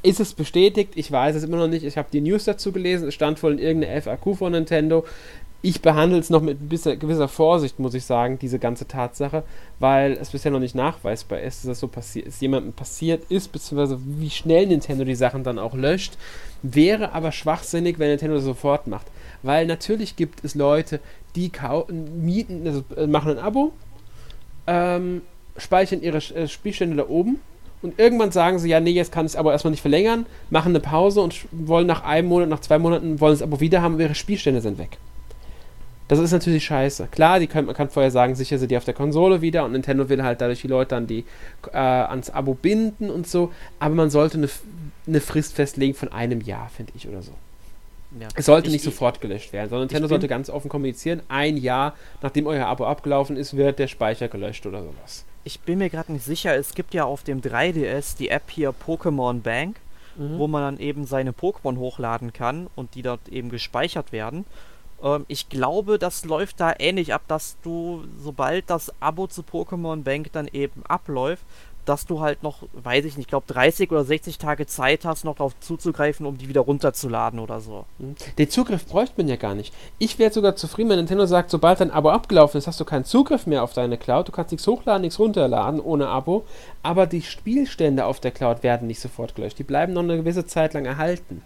ist es bestätigt. Ich weiß es immer noch nicht. Ich habe die News dazu gelesen. Es stand wohl in irgendeiner FAQ von Nintendo. Ich behandle es noch mit gewisser Vorsicht, muss ich sagen, diese ganze Tatsache, weil es bisher noch nicht nachweisbar ist, dass das so passiert ist, jemandem passiert ist, beziehungsweise wie schnell Nintendo die Sachen dann auch löscht. Wäre aber schwachsinnig, wenn Nintendo das sofort macht. Weil natürlich gibt es Leute, die mieten, also äh, machen ein Abo, ähm, speichern ihre äh, Spielstände da oben und irgendwann sagen sie, ja, nee, jetzt kann es aber erstmal nicht verlängern, machen eine Pause und wollen nach einem Monat, nach zwei Monaten, wollen es aber wieder haben, ihre Spielstände sind weg. Das ist natürlich scheiße. Klar, die können, man kann vorher sagen, sicher sind die auf der Konsole wieder und Nintendo will halt dadurch die Leute an die, äh, ans Abo binden und so, aber man sollte eine, eine Frist festlegen von einem Jahr, finde ich, oder so. Ja. Es sollte ich, nicht sofort gelöscht werden, sondern Nintendo sollte ganz offen kommunizieren, ein Jahr nachdem euer Abo abgelaufen ist, wird der Speicher gelöscht oder sowas ich bin mir gerade nicht sicher, es gibt ja auf dem 3DS die App hier Pokémon Bank, mhm. wo man dann eben seine Pokémon hochladen kann und die dort eben gespeichert werden. Ähm, ich glaube, das läuft da ähnlich ab, dass du, sobald das Abo zu Pokémon Bank dann eben abläuft, dass du halt noch, weiß ich nicht, ich glaube 30 oder 60 Tage Zeit hast, noch darauf zuzugreifen, um die wieder runterzuladen oder so. Hm. Den Zugriff bräuchte man ja gar nicht. Ich wäre sogar zufrieden, wenn Nintendo sagt, sobald dein Abo abgelaufen ist, hast du keinen Zugriff mehr auf deine Cloud. Du kannst nichts hochladen, nichts runterladen ohne Abo, aber die Spielstände auf der Cloud werden nicht sofort gelöscht. Die bleiben noch eine gewisse Zeit lang erhalten.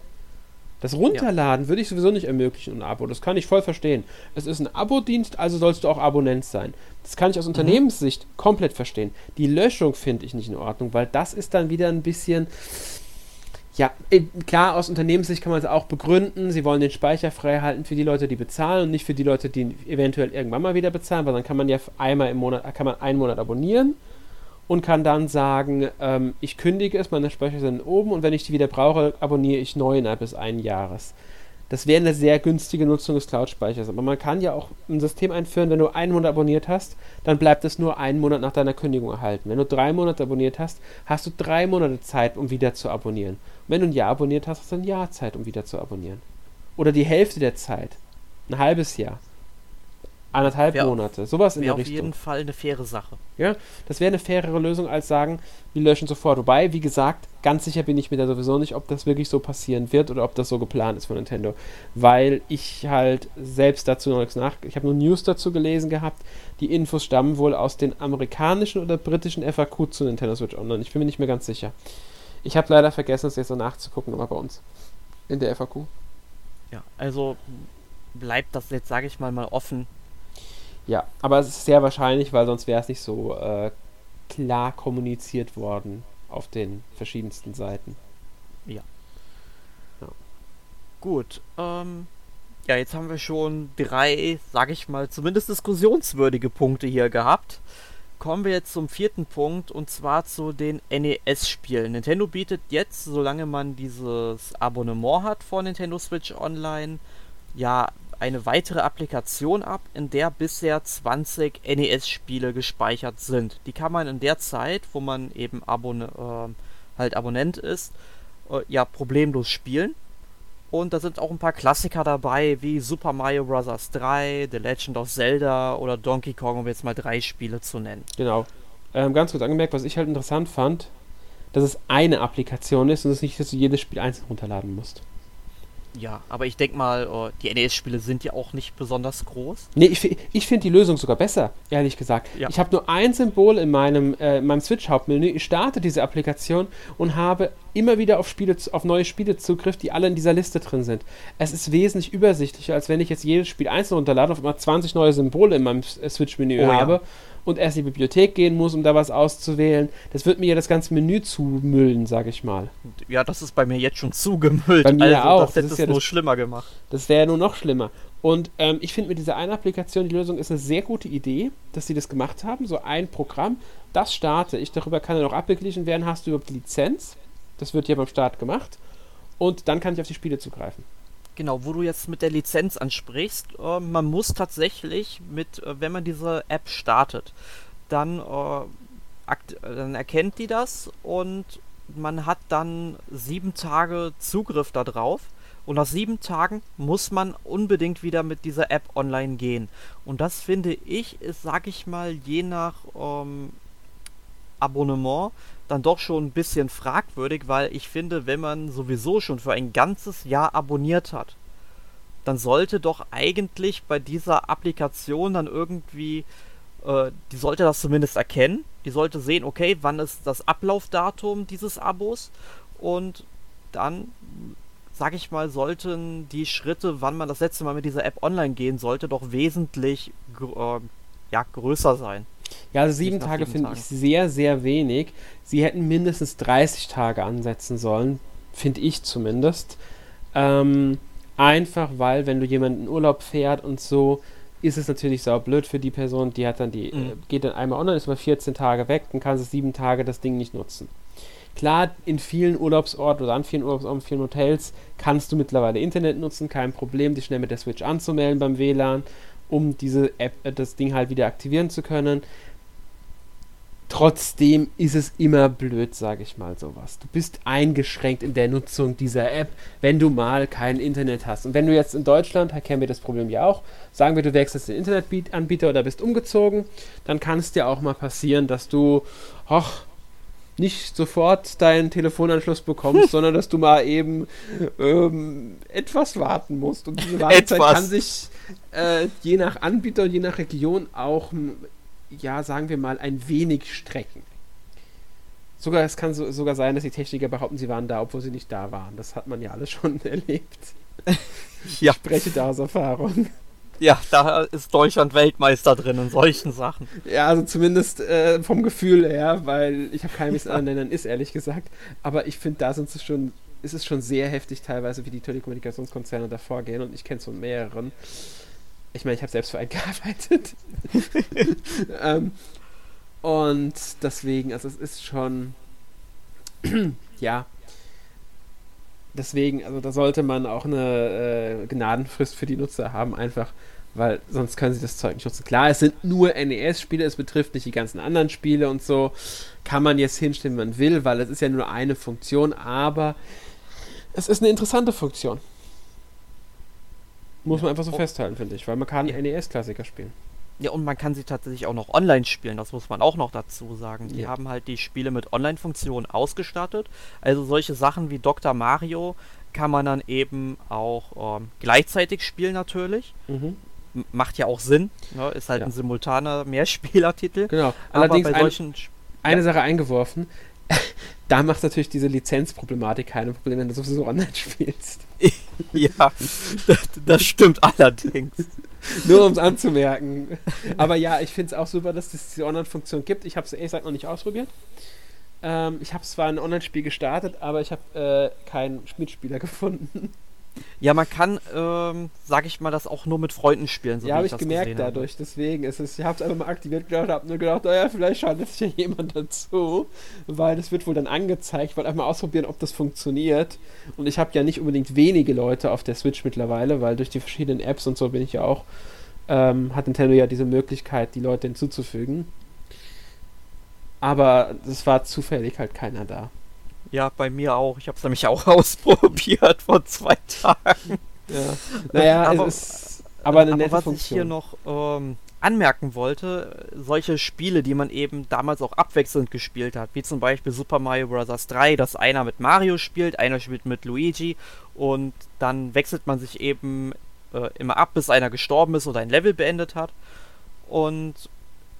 Das Runterladen ja. würde ich sowieso nicht ermöglichen, ein Abo. Das kann ich voll verstehen. Es ist ein Abo-Dienst, also sollst du auch Abonnent sein. Das kann ich aus mhm. Unternehmenssicht mhm. komplett verstehen. Die Löschung finde ich nicht in Ordnung, weil das ist dann wieder ein bisschen. Ja, klar, aus Unternehmenssicht kann man es auch begründen. Sie wollen den Speicher frei halten für die Leute, die bezahlen und nicht für die Leute, die eventuell irgendwann mal wieder bezahlen, weil dann kann man ja einmal im Monat, kann man einen Monat abonnieren und kann dann sagen, ähm, ich kündige es, meine Speicher sind oben und wenn ich die wieder brauche, abonniere ich neu innerhalb des einen Jahres. Das wäre eine sehr günstige Nutzung des Cloud-Speichers. Aber man kann ja auch ein System einführen, wenn du einen Monat abonniert hast, dann bleibt es nur einen Monat nach deiner Kündigung erhalten. Wenn du drei Monate abonniert hast, hast du drei Monate Zeit, um wieder zu abonnieren. Und wenn du ein Jahr abonniert hast, hast du ein Jahr Zeit, um wieder zu abonnieren. Oder die Hälfte der Zeit. Ein halbes Jahr. Anderthalb wär, Monate, sowas in der Richtung. auf jeden Fall eine faire Sache. Ja, das wäre eine fairere Lösung als sagen, wir löschen sofort. Wobei, wie gesagt, ganz sicher bin ich mir da sowieso nicht, ob das wirklich so passieren wird oder ob das so geplant ist von Nintendo. Weil ich halt selbst dazu noch nichts nach. Ich habe nur News dazu gelesen gehabt. Die Infos stammen wohl aus den amerikanischen oder britischen FAQ zu Nintendo Switch Online. Ich bin mir nicht mehr ganz sicher. Ich habe leider vergessen, es jetzt so nachzugucken, aber bei uns. In der FAQ. Ja, also bleibt das jetzt, sage ich mal, mal offen ja, aber es ist sehr wahrscheinlich, weil sonst wäre es nicht so äh, klar kommuniziert worden auf den verschiedensten Seiten. Ja. ja. Gut. Ähm, ja, jetzt haben wir schon drei, sag ich mal, zumindest diskussionswürdige Punkte hier gehabt. Kommen wir jetzt zum vierten Punkt und zwar zu den NES-Spielen. Nintendo bietet jetzt, solange man dieses Abonnement hat vor Nintendo Switch Online, ja eine weitere Applikation ab, in der bisher 20 NES-Spiele gespeichert sind. Die kann man in der Zeit, wo man eben Abon äh, halt Abonnent ist, äh, ja problemlos spielen. Und da sind auch ein paar Klassiker dabei, wie Super Mario Bros. 3, The Legend of Zelda oder Donkey Kong, um jetzt mal drei Spiele zu nennen. Genau. Ähm, ganz kurz angemerkt, was ich halt interessant fand, dass es eine Applikation ist und es nicht, dass du jedes Spiel einzeln runterladen musst. Ja, aber ich denke mal, oh, die NES-Spiele sind ja auch nicht besonders groß. Nee, ich, ich finde die Lösung sogar besser, ehrlich gesagt. Ja. Ich habe nur ein Symbol in meinem, äh, meinem Switch-Hauptmenü. Ich starte diese Applikation und habe immer wieder auf, Spiele, auf neue Spiele Zugriff, die alle in dieser Liste drin sind. Es ist wesentlich übersichtlicher, als wenn ich jetzt jedes Spiel einzeln runterlade und auf einmal 20 neue Symbole in meinem Switch-Menü oh, habe. Ja und erst in die Bibliothek gehen muss, um da was auszuwählen. Das wird mir ja das ganze Menü zumüllen, sage ich mal. Ja, das ist bei mir jetzt schon zugemüllt. Bei mir also, auch. Das hätte es ja nur das, schlimmer gemacht. Das wäre ja nur noch schlimmer. Und ähm, ich finde mit dieser einen Applikation, die Lösung ist eine sehr gute Idee, dass sie das gemacht haben. So ein Programm, das starte ich. Darüber kann dann auch abgeglichen werden. Hast du überhaupt die Lizenz? Das wird ja beim Start gemacht. Und dann kann ich auf die Spiele zugreifen. Genau, wo du jetzt mit der Lizenz ansprichst, äh, man muss tatsächlich mit, äh, wenn man diese App startet, dann, äh, dann erkennt die das und man hat dann sieben Tage Zugriff darauf. Und nach sieben Tagen muss man unbedingt wieder mit dieser App online gehen. Und das finde ich, ist, sag ich mal, je nach ähm, Abonnement dann doch schon ein bisschen fragwürdig, weil ich finde, wenn man sowieso schon für ein ganzes Jahr abonniert hat, dann sollte doch eigentlich bei dieser Applikation dann irgendwie, äh, die sollte das zumindest erkennen. Die sollte sehen, okay, wann ist das Ablaufdatum dieses Abos und dann, sag ich mal, sollten die Schritte, wann man das letzte Mal mit dieser App online gehen sollte, doch wesentlich äh, ja, größer sein. Ja, also sieben Tage finde ich sehr, sehr wenig. Sie hätten mindestens 30 Tage ansetzen sollen, finde ich zumindest. Ähm, einfach weil, wenn du jemanden in Urlaub fährt und so, ist es natürlich sau blöd für die Person, die hat dann die, mhm. äh, geht dann einmal online, ist aber 14 Tage weg, dann kann sie sieben Tage das Ding nicht nutzen. Klar, in vielen Urlaubsorten oder an vielen Urlaubsorten, vielen Hotels kannst du mittlerweile Internet nutzen, kein Problem, dich schnell mit der Switch anzumelden beim WLAN, um diese App, äh, das Ding halt wieder aktivieren zu können. Trotzdem ist es immer blöd, sage ich mal sowas. Du bist eingeschränkt in der Nutzung dieser App, wenn du mal kein Internet hast. Und wenn du jetzt in Deutschland, kennen wir das Problem ja auch, sagen wir, du wechselst den Internetanbieter oder bist umgezogen, dann kann es dir auch mal passieren, dass du, ach, nicht sofort deinen Telefonanschluss bekommst, sondern dass du mal eben ähm, etwas warten musst. Und diese Wartezeit kann sich äh, je nach Anbieter und je nach Region auch, ja, sagen wir mal, ein wenig strecken. Sogar, es kann so, sogar sein, dass die Techniker behaupten, sie waren da, obwohl sie nicht da waren. Das hat man ja alles schon erlebt. Ja. Ich spreche da aus Erfahrung. Ja, da ist Deutschland Weltmeister drin in solchen Sachen. Ja, also zumindest äh, vom Gefühl her, weil ich habe keine, wie es in anderen ist, ehrlich gesagt. Aber ich finde, da sind es schon, ist es schon sehr heftig teilweise, wie die Telekommunikationskonzerne da vorgehen. Und ich kenne es von mehreren. Ich meine, ich habe selbst für einen gearbeitet. ähm, und deswegen, also es ist schon, ja. Deswegen, also da sollte man auch eine äh, Gnadenfrist für die Nutzer haben, einfach, weil sonst können sie das Zeug nicht nutzen. Klar, es sind nur NES-Spiele, es betrifft nicht die ganzen anderen Spiele und so. Kann man jetzt hinstellen, wie man will, weil es ist ja nur eine Funktion, aber es ist eine interessante Funktion. Muss man einfach so Oh. festhalten, finde ich, weil man kann Ja. NES-Klassiker spielen. Ja, und man kann sie tatsächlich auch noch online spielen, das muss man auch noch dazu sagen. Die Ja. haben halt die Spiele mit Online-Funktionen ausgestattet. Also solche Sachen wie Dr. Mario kann man dann eben auch ähm, gleichzeitig spielen natürlich. Mhm. Macht ja auch Sinn. Ne? Ist halt Ja. ein simultaner Mehrspielertitel. Genau. Aber Allerdings bei ein, solchen Sch- eine Ja. Sache eingeworfen. da macht natürlich diese Lizenzproblematik keine Probleme, wenn du sowieso online spielst. Ja, das, das stimmt allerdings. Nur um es anzumerken. Aber ja, ich finde es auch super, dass es diese Online-Funktion gibt. Ich habe es ehrlich gesagt noch nicht ausprobiert. Ähm, ich habe zwar ein Online-Spiel gestartet, aber ich habe äh, keinen Mitspieler gefunden. Ja, man kann, ähm, sag ich mal, das auch nur mit Freunden spielen. So ja, habe ich das gemerkt gesehen habe. dadurch. Deswegen ist es, ich habe es einfach mal aktiviert gedacht, habe nur gedacht, naja, vielleicht schaltet sich ja jemand dazu, weil das wird wohl dann angezeigt. Ich wollte einfach mal ausprobieren, ob das funktioniert. Und ich habe ja nicht unbedingt wenige Leute auf der Switch mittlerweile, weil durch die verschiedenen Apps und so bin ich ja auch, ähm, hat Nintendo ja diese Möglichkeit, die Leute hinzuzufügen. Aber es war zufällig halt keiner da. Ja, bei mir auch. Ich habe es nämlich auch ausprobiert vor zwei Tagen. Ja. Naja, Aber- es ist aber eine Aber was Funktion. ich hier noch ähm, anmerken wollte, solche Spiele, die man eben damals auch abwechselnd gespielt hat, wie zum Beispiel Super Mario Bros. 3, dass einer mit Mario spielt, einer spielt mit Luigi und dann wechselt man sich eben äh, immer ab, bis einer gestorben ist oder ein Level beendet hat. Und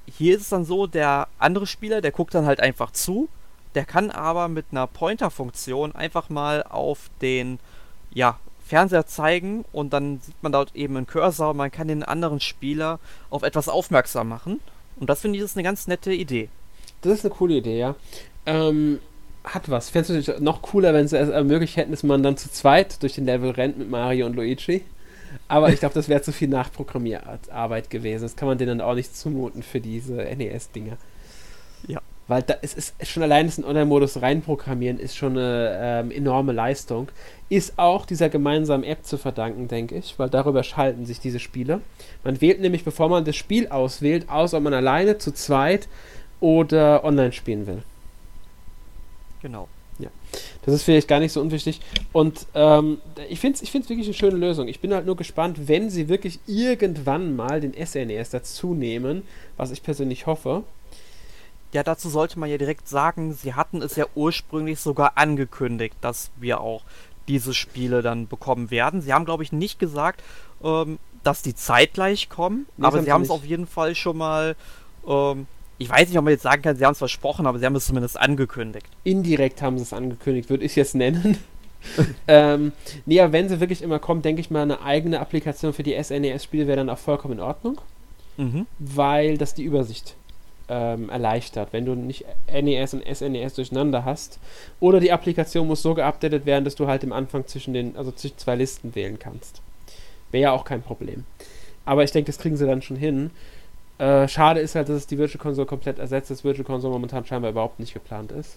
hier ist es dann so, der andere Spieler, der guckt dann halt einfach zu, der kann aber mit einer Pointer-Funktion einfach mal auf den, ja, Fernseher zeigen und dann sieht man dort eben einen Cursor und man kann den anderen Spieler auf etwas aufmerksam machen. Und das finde ich ist eine ganz nette Idee. Das ist eine coole Idee, ja. Ähm, hat was. Fände es natürlich noch cooler, wenn sie es ermöglicht hätten, dass man dann zu zweit durch den Level rennt mit Mario und Luigi. Aber ich glaube, das wäre zu viel Nachprogrammierarbeit gewesen. Das kann man denen dann auch nicht zumuten für diese NES-Dinger. Ja. Weil da es ist schon allein das in Online-Modus reinprogrammieren ist schon eine ähm, enorme Leistung. Ist auch dieser gemeinsamen App zu verdanken, denke ich, weil darüber schalten sich diese Spiele. Man wählt nämlich, bevor man das Spiel auswählt, aus, ob man alleine, zu zweit oder online spielen will. Genau. Das ist vielleicht gar nicht so unwichtig. Und ähm, ich finde es ich find's wirklich eine schöne Lösung. Ich bin halt nur gespannt, wenn sie wirklich irgendwann mal den SNES dazu nehmen, was ich persönlich hoffe. Ja, dazu sollte man ja direkt sagen, sie hatten es ja ursprünglich sogar angekündigt, dass wir auch diese Spiele dann bekommen werden. Sie haben, glaube ich, nicht gesagt, ähm, dass die zeitgleich kommen, Nee, aber sie haben es auf jeden Fall schon mal, ähm, ich weiß nicht, ob man jetzt sagen kann, sie haben es versprochen, aber sie haben es zumindest angekündigt. Indirekt haben sie es angekündigt, würde ich es jetzt nennen. ähm, nee, aber wenn sie wirklich immer kommen, denke ich mal, eine eigene Applikation für die SNES-Spiele wäre dann auch vollkommen in Ordnung. Mhm. weil das die Übersicht ähm, erleichtert, wenn du nicht NES und SNES durcheinander hast. Oder die Applikation muss so geupdatet werden, dass du halt im Anfang zwischen den, also zwischen zwei Listen wählen kannst. Wäre ja auch kein Problem. Aber ich denke, das kriegen sie dann schon hin. Äh, schade ist halt, dass es die Virtual Console komplett ersetzt, dass Virtual Console momentan scheinbar überhaupt nicht geplant ist.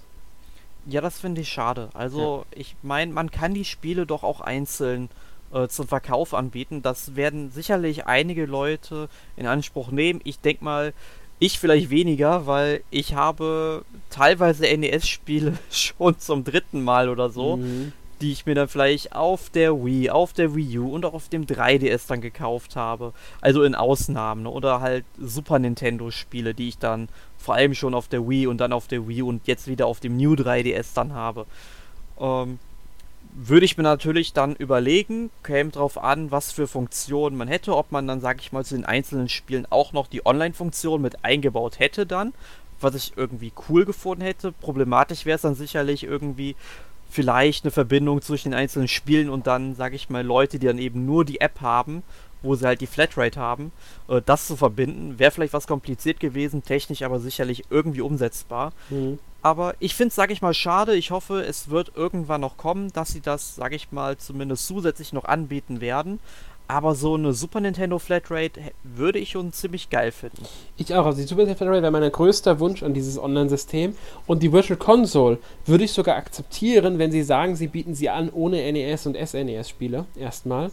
Ja, das finde ich schade. Also, ich meine, man kann die Spiele doch auch einzeln äh, zum Verkauf anbieten. Das werden sicherlich einige Leute in Anspruch nehmen. Ich denke mal, ich vielleicht weniger, weil ich habe teilweise NES-Spiele schon zum dritten Mal oder so. Mhm. die ich mir dann vielleicht auf der Wii, auf der Wii U und auch auf dem 3DS dann gekauft habe. Also in Ausnahmen. Ne? Oder halt Super Nintendo-Spiele, die ich dann vor allem schon auf der Wii und dann auf der Wii und jetzt wieder auf dem New 3DS dann habe. Ähm, würde ich mir natürlich dann überlegen, käme drauf an, was für Funktionen man hätte, ob man dann, sag ich mal, zu den einzelnen Spielen auch noch die Online-Funktion mit eingebaut hätte dann, was ich irgendwie cool gefunden hätte. Problematisch wäre es dann sicherlich irgendwie vielleicht eine Verbindung zwischen den einzelnen Spielen und dann, sag ich mal, Leute, die dann eben nur die App haben, wo sie halt die Flatrate haben, äh, das zu verbinden, wäre vielleicht was kompliziert gewesen, technisch aber sicherlich irgendwie umsetzbar. Mhm. Aber ich finde es, sage ich mal, schade. Ich hoffe, es wird irgendwann noch kommen, dass sie das, sage ich mal, zumindest zusätzlich noch anbieten werden. Aber so eine Super Nintendo Flatrate würde ich schon ziemlich geil finden. Ich auch. Also die Super Nintendo Flatrate wäre mein größter Wunsch an dieses Online-System. Und die Virtual Console würde ich sogar akzeptieren, wenn sie sagen, sie bieten sie an ohne NES und SNES-Spiele erstmal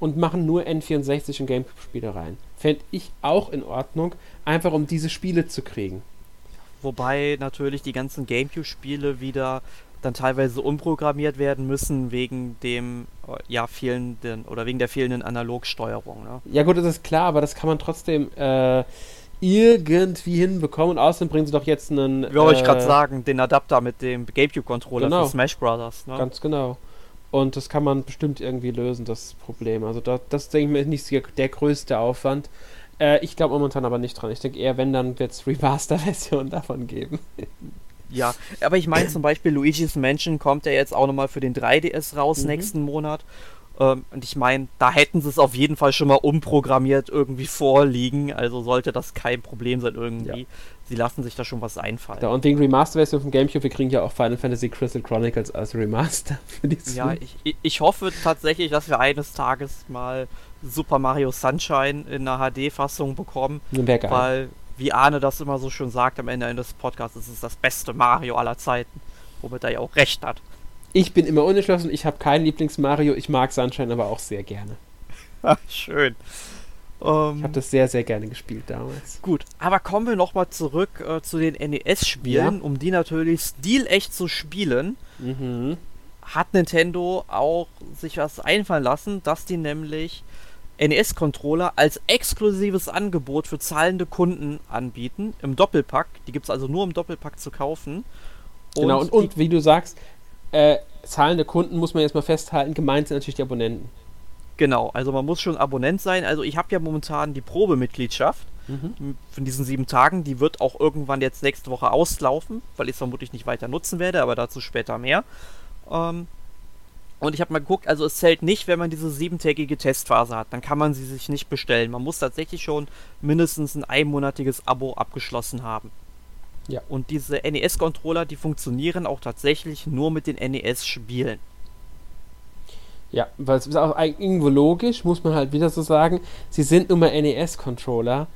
und machen nur N64 und GameCube-Spiele rein. Fände ich auch in Ordnung, einfach um diese Spiele zu kriegen. Wobei natürlich die ganzen GameCube-Spiele wieder dann teilweise umprogrammiert werden müssen wegen dem äh, ja fehlenden oder wegen der fehlenden Analogsteuerung. Ne? Ja gut, das ist klar, aber das kann man trotzdem äh, irgendwie hinbekommen. Und außerdem bringen sie doch jetzt einen. Wie wollte äh, ich gerade sagen, den Adapter mit dem GameCube-Controller genau. für Smash Brothers. Ne? Ganz genau. Und das kann man bestimmt irgendwie lösen, das Problem. Also da, das denke ich mir ist nicht der größte Aufwand. Äh, ich glaube momentan aber nicht dran. Ich denke eher, wenn, dann wird es Remaster-Versionen davon geben. Ja, aber ich meine zum Beispiel Luigi's Mansion kommt ja jetzt auch nochmal für den 3DS raus mhm. nächsten Monat. Ähm, und ich meine, da hätten sie es auf jeden Fall schon mal umprogrammiert irgendwie vorliegen. Also sollte das kein Problem sein irgendwie. Ja. Sie lassen sich da schon was einfallen. Ja, und wegen Remaster-Version von GameCube, wir kriegen ja auch Final Fantasy Crystal Chronicles als Remaster für die Ja, ich, ich hoffe tatsächlich, dass wir eines Tages mal Super Mario Sunshine in einer HD-Fassung bekommen. Weil, wie Arne das immer so schön sagt am Ende eines Podcasts, es ist das beste Mario aller Zeiten. Womit er ja auch recht hat. Ich bin immer unentschlossen, ich habe keinen Lieblings-Mario, ich mag Sunshine aber auch sehr gerne. Ach, schön. Um, ich habe das sehr, sehr gerne gespielt damals. Gut, aber kommen wir nochmal zurück äh, zu den NES-Spielen, ja. um die natürlich stilecht zu spielen. Mhm. Hat Nintendo auch sich was einfallen lassen, dass die nämlich NES-Controller als exklusives Angebot für zahlende Kunden anbieten, im Doppelpack. Die gibt es also nur im Doppelpack zu kaufen. Und genau, und, und wie du sagst, äh, zahlende Kunden muss man jetzt mal festhalten, gemeint sind natürlich die Abonnenten. Genau, also man muss schon Abonnent sein. Also ich habe ja momentan die Probemitgliedschaft mhm. von diesen sieben Tagen. Die wird auch irgendwann jetzt nächste Woche auslaufen, weil ich es vermutlich nicht weiter nutzen werde, aber dazu später mehr. Ähm, und ich habe mal geguckt, also es zählt nicht, wenn man diese siebentägige Testphase hat. Dann kann man sie sich nicht bestellen. Man muss tatsächlich schon mindestens ein einmonatiges Abo abgeschlossen haben. Ja. Und diese NES-Controller, die funktionieren auch tatsächlich nur mit den NES-Spielen. Ja, weil es ist auch irgendwo logisch, muss man halt wieder so sagen. Sie sind nun mal NES-Controller.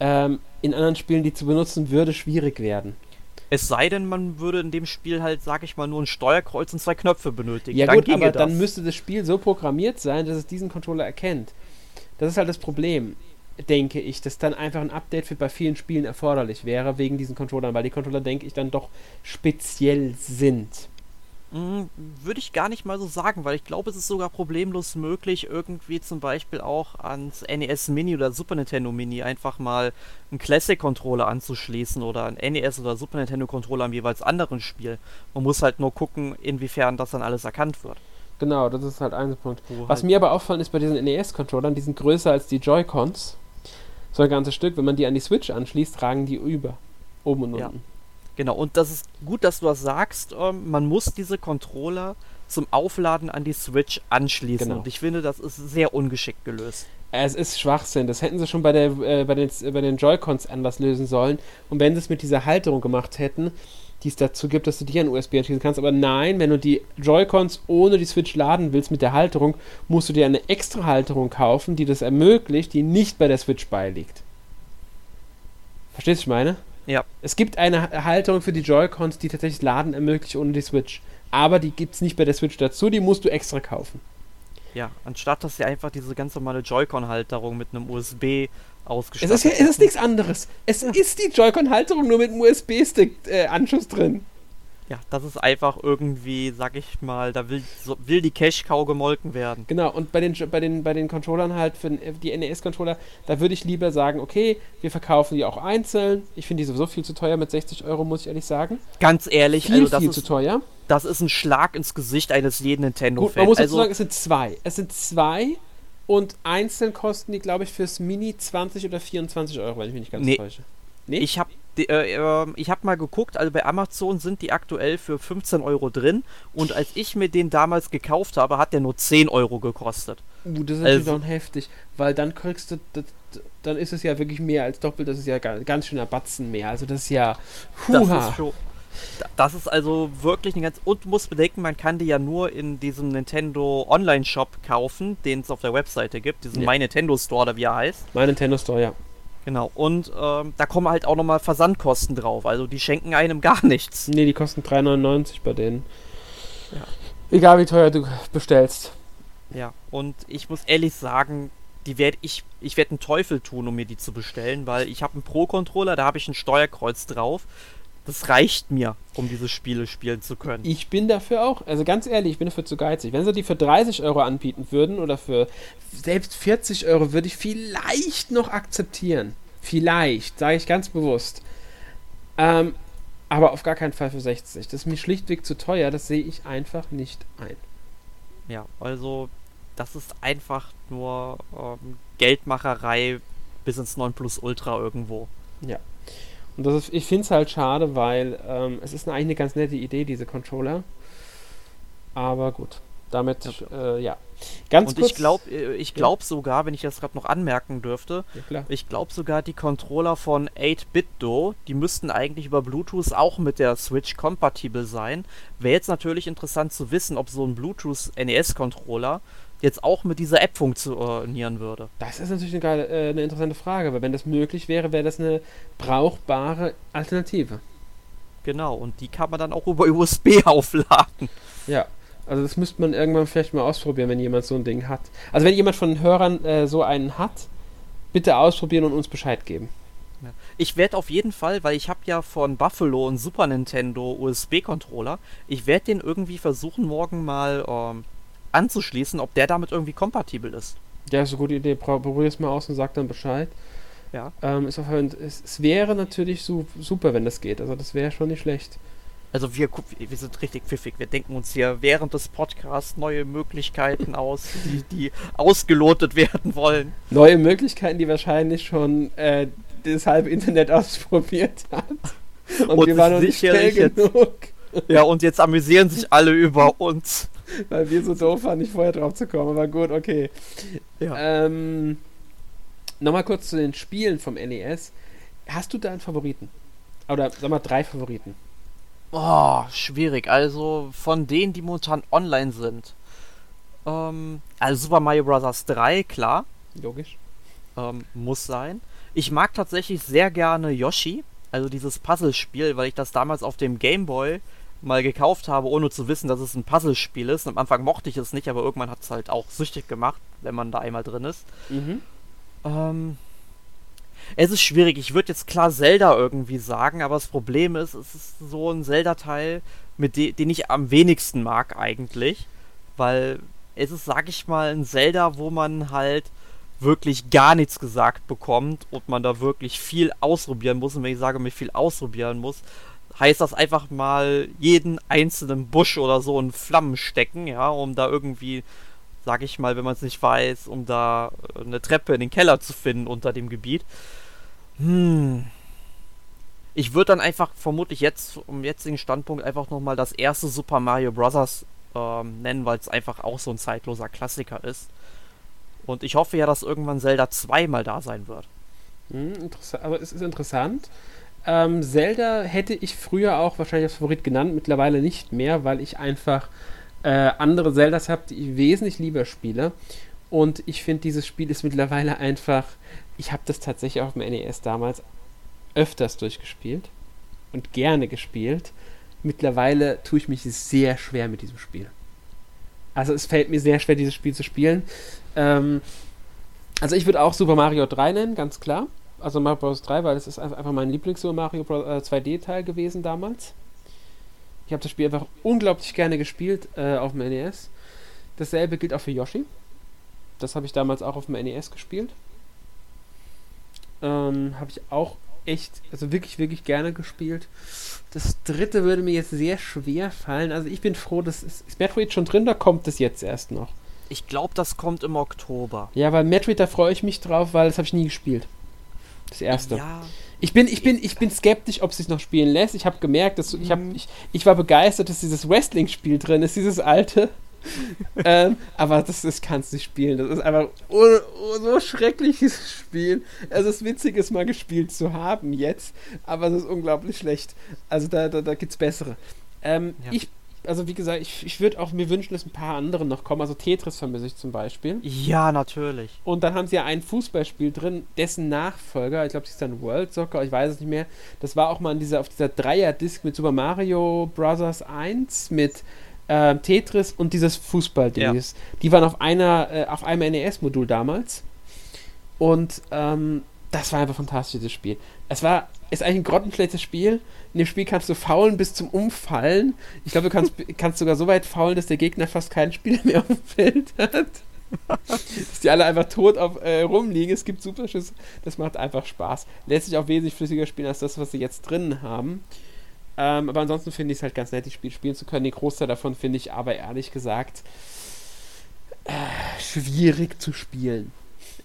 Ähm, in anderen Spielen, die zu benutzen, würde schwierig werden. Es sei denn, man würde in dem Spiel halt, sag ich mal, nur ein Steuerkreuz und zwei Knöpfe benötigen. Ja dann gut, aber das. dann müsste das Spiel so programmiert sein, dass es diesen Controller erkennt. Das ist halt das Problem, denke ich, dass dann einfach ein Update für bei vielen Spielen erforderlich wäre, wegen diesen Controllern, weil die Controller, denke ich, dann doch speziell sind. Mhm, würde ich gar nicht mal so sagen, weil ich glaube, es ist sogar problemlos möglich, irgendwie zum Beispiel auch ans NES Mini oder Super Nintendo Mini einfach mal einen Classic-Controller anzuschließen oder einen NES oder Super Nintendo Controller am jeweils anderen Spiel. Man muss halt nur gucken, inwiefern das dann alles erkannt wird. Genau, das ist halt ein Punkt. Was halt mir aber auffallen ist bei diesen NES-Controllern, die sind größer als die Joy-Cons. So ein ganzes Stück. Wenn man die an die Switch anschließt, tragen die über. Oben und unten. Genau, und das ist gut, dass du das sagst. Ähm, man muss diese Controller zum Aufladen an die Switch anschließen. Genau. Und ich finde, das ist sehr ungeschickt gelöst. Es ist Schwachsinn. Das hätten sie schon bei, der, äh, bei den, bei den Joy-Cons anders lösen sollen. Und wenn sie es mit dieser Halterung gemacht hätten, die es dazu gibt, dass du die an USB anschließen kannst. Aber nein, wenn du die Joy-Cons ohne die Switch laden willst mit der Halterung, musst du dir eine extra Halterung kaufen, die das ermöglicht, die nicht bei der Switch beiliegt. Verstehst du, was ich meine? Ja. Es gibt eine Halterung für die Joy-Cons, die tatsächlich Laden ermöglicht ohne die Switch. Aber die gibt es nicht bei der Switch dazu, die musst du extra kaufen. Ja, anstatt dass sie einfach diese ganz normale Joy-Con-Halterung mit einem USB ausgestattet Es ist, ja, es ist nichts anderes. Es ja. ist die Joy-Con-Halterung nur mit einem USB-Stick-Anschluss äh, drin. Ja, das ist einfach irgendwie, sag ich mal, da will, so, will die Cash-Cow gemolken werden. Genau, und bei den, bei den, bei den Controllern halt, für die NES-Controller, da würde ich lieber sagen, okay, wir verkaufen die auch einzeln. Ich finde die sowieso viel zu teuer mit 60 Euro, muss ich ehrlich sagen. Ganz ehrlich, viel, also das viel ist, zu teuer. das ist ein Schlag ins Gesicht eines jeden Nintendo-Fans. Man muss dazu also, sagen, es sind zwei. Es sind zwei und einzeln kosten die, glaube ich, fürs Mini 20 oder 24 Euro, wenn ich mich nicht ganz Nee. täusche. Nee? Ich habe äh, äh, ich hab mal geguckt, also bei Amazon sind die aktuell für 15 Euro drin und als ich mir den damals gekauft habe, hat der nur 10 Euro gekostet. Uh, das ist natürlich Also- dann heftig, weil dann kriegst du, das, dann ist es ja wirklich mehr als doppelt, das ist ja ga- ganz schöner Batzen mehr. Also das ist ja, Das huha. ist schon. Da- Das ist also wirklich eine ganz. Und du musst bedenken, man kann die ja nur in diesem Nintendo Online-Shop kaufen, den es auf der Webseite gibt, diesen Ja. My Nintendo Store oder wie er heißt. mein Nintendo Store, ja. Genau. Und ähm, da kommen halt auch nochmal Versandkosten drauf. Also die schenken einem gar nichts. Nee, die kosten 3,99 bei denen. Ja. Egal wie teuer du bestellst. Ja. Und ich muss ehrlich sagen, die werd ich, ich werde einen Teufel tun, um mir die zu bestellen, weil ich habe einen Pro-Controller, da habe ich ein Steuerkreuz drauf. Das reicht mir, um diese Spiele spielen zu können. Ich bin dafür auch, also ganz ehrlich, ich bin dafür zu geizig. Wenn sie die für 30 Euro anbieten würden oder für selbst 40 Euro, würde ich vielleicht noch akzeptieren. Vielleicht, sage ich ganz bewusst. Ähm, aber auf gar keinen Fall für 60. Das ist mir schlichtweg zu teuer, das sehe ich einfach nicht ein. Ja, also das ist einfach nur ähm, Geldmacherei bis ins 9 Plus Ultra irgendwo. Und das ist, ich finde es halt schade, weil ähm, es ist eigentlich eine ganz nette Idee, diese Controller. Aber gut, damit, Ja. äh, ja. Ganz Und kurz. ich glaube ich glaub sogar, wenn ich das gerade noch anmerken dürfte, Ja, ich glaube sogar die Controller von 8-Bit-Do, die müssten eigentlich über Bluetooth auch mit der Switch kompatibel sein. Wäre jetzt natürlich interessant zu wissen, ob so ein Bluetooth NES-Controller jetzt auch mit dieser App funktionieren würde. Das ist natürlich eine, geile, äh, eine interessante Frage, weil wenn das möglich wäre, wäre das eine brauchbare Alternative. Genau, und die kann man dann auch über USB aufladen. Ja. Also das müsste man irgendwann vielleicht mal ausprobieren, wenn jemand so ein Ding hat. Also wenn jemand von den Hörern äh, so einen hat, bitte ausprobieren und uns Bescheid geben. Ich werde auf jeden Fall, weil ich habe ja von Buffalo einen Super Nintendo USB-Controller, ich werde den irgendwie versuchen, morgen mal ähm, anzuschließen, ob der damit irgendwie kompatibel ist. Ja, ist eine gute Idee. Pro- Probier es mal aus und sag dann Bescheid. Ja. Ähm, ist auf, es, es wäre natürlich su super, wenn das geht. Also das wäre schon nicht schlecht. Also wir, wir sind richtig pfiffig. Wir denken uns hier während des Podcasts neue Möglichkeiten aus, die, die ausgelotet werden wollen. Neue Möglichkeiten, die wahrscheinlich schon äh, das halbe Internet ausprobiert hat. Und, Und wir waren noch nicht schnell sicherlich jetzt- genug, Ja, und jetzt amüsieren sich alle über uns. weil wir so doof waren, nicht vorher drauf zu kommen. Aber gut, okay. Ja. Ähm, Nochmal kurz zu den Spielen vom NES. Hast du da einen Favoriten? Oder sag mal drei Favoriten. Oh, schwierig. Also von denen, die momentan online sind. Ähm, also Super Mario Bros. 3, klar. Logisch. ähm, muss sein. Ich mag tatsächlich sehr gerne Yoshi, also dieses Puzzlespiel, weil ich das damals auf dem Game Boy mal gekauft habe, ohne zu wissen, dass es ein Puzzlespiel ist. Und am Anfang mochte ich es nicht, aber irgendwann hat es halt auch süchtig gemacht, wenn man da einmal drin ist. Mhm. Ähm, es ist schwierig. Ich würde jetzt klar Zelda irgendwie sagen, aber das Problem ist, es ist so ein Zelda-Teil, mit de den ich am wenigsten mag eigentlich, weil es ist, sag ich mal, ein Zelda, wo man halt wirklich gar nichts gesagt bekommt und man da wirklich viel ausprobieren muss. Und wenn ich sage, mir viel ausprobieren muss, heißt das einfach mal jeden einzelnen Busch oder so in Flammen stecken, ja, um da irgendwie, sag ich mal, wenn man es nicht weiß, um da äh, eine Treppe in den Keller zu finden unter dem Gebiet. Hm. Ich würde dann einfach vermutlich jetzt, um jetzigen Standpunkt, einfach nochmal das erste Super Mario Bros. Ähm, nennen, weil es einfach auch so ein zeitloser Klassiker ist. Und ich hoffe ja, dass irgendwann Zelda 2 mal da sein wird. Mhm, interessant. Aber es ist interessant. Ähm, Zelda hätte ich früher auch wahrscheinlich als Favorit genannt, mittlerweile nicht mehr, weil ich einfach äh, andere Zeldas habe, die ich wesentlich lieber spiele. Und ich finde, dieses Spiel ist mittlerweile einfach. Ich habe das tatsächlich auf dem NES damals öfters durchgespielt und gerne gespielt. Mittlerweile tue ich mich sehr schwer mit diesem Spiel. Also es fällt mir sehr schwer, dieses Spiel zu spielen. Ähm, also ich würde auch Super Mario 3 nennen, ganz klar. Also Mario Bros. 3, weil es ist einfach mein Lieblings-Super Mario Bros. Äh, 2D-Teil gewesen damals. Ich habe das Spiel einfach unglaublich gerne gespielt äh, auf dem NES. Dasselbe gilt auch für Yoshi. Das habe ich damals auch auf dem NES gespielt. Ähm, habe ich auch echt, also wirklich, wirklich gerne gespielt. Das dritte würde mir jetzt sehr schwer fallen. Also ich bin froh, dass ist, ist Metroid schon drin, da kommt es jetzt erst noch. Ich glaube, das kommt im Oktober. Ja, weil Metroid, da freue ich mich drauf, weil das habe ich nie gespielt. Das erste. Ja, Ich bin, ich bin, ich bin skeptisch, ob es sich noch spielen lässt. Ich habe gemerkt, dass ich, hab, ich, ich war begeistert, dass dieses Wrestling-Spiel drin ist, dieses alte. ähm, aber das, das kannst du nicht spielen. Das ist einfach oh, oh, so schreckliches Spiel. Es ist witzig, es mal gespielt zu haben jetzt, aber es ist unglaublich schlecht. Also da, da, da gibt es bessere. Ähm, Ja. Ich, also wie gesagt, ich, ich würde auch mir wünschen, dass ein paar andere noch kommen. Also Tetris vermisse ich zum Beispiel. ja, natürlich. Und dann haben sie ja ein Fußballspiel drin, dessen Nachfolger, ich glaube, es ist dann World Soccer, ich weiß es nicht mehr. Das war auch mal in dieser, auf dieser Dreier-Disc mit Super Mario Bros. 1, mit ähm, Tetris und dieses fußball Die waren auf einer, äh, auf einem NES-Modul damals. Und ähm, das war einfach ein fantastisches Spiel. Es war, ist eigentlich ein grottenschlechtes Spiel. In dem Spiel kannst du faulen bis zum Umfallen. Ich glaube, du kannst, kannst sogar so weit faulen, dass der Gegner fast keinen Spieler mehr auf dem Feld hat. dass die alle einfach tot auf, äh, rumliegen. Es gibt Superschüsse. Das macht einfach Spaß. Lässt sich auch wesentlich flüssiger spielen als das, was sie jetzt drin haben. Ähm, aber ansonsten finde ich es halt ganz nett, das Spiel spielen zu können. Den Großteil davon finde ich aber ehrlich gesagt äh, schwierig zu spielen.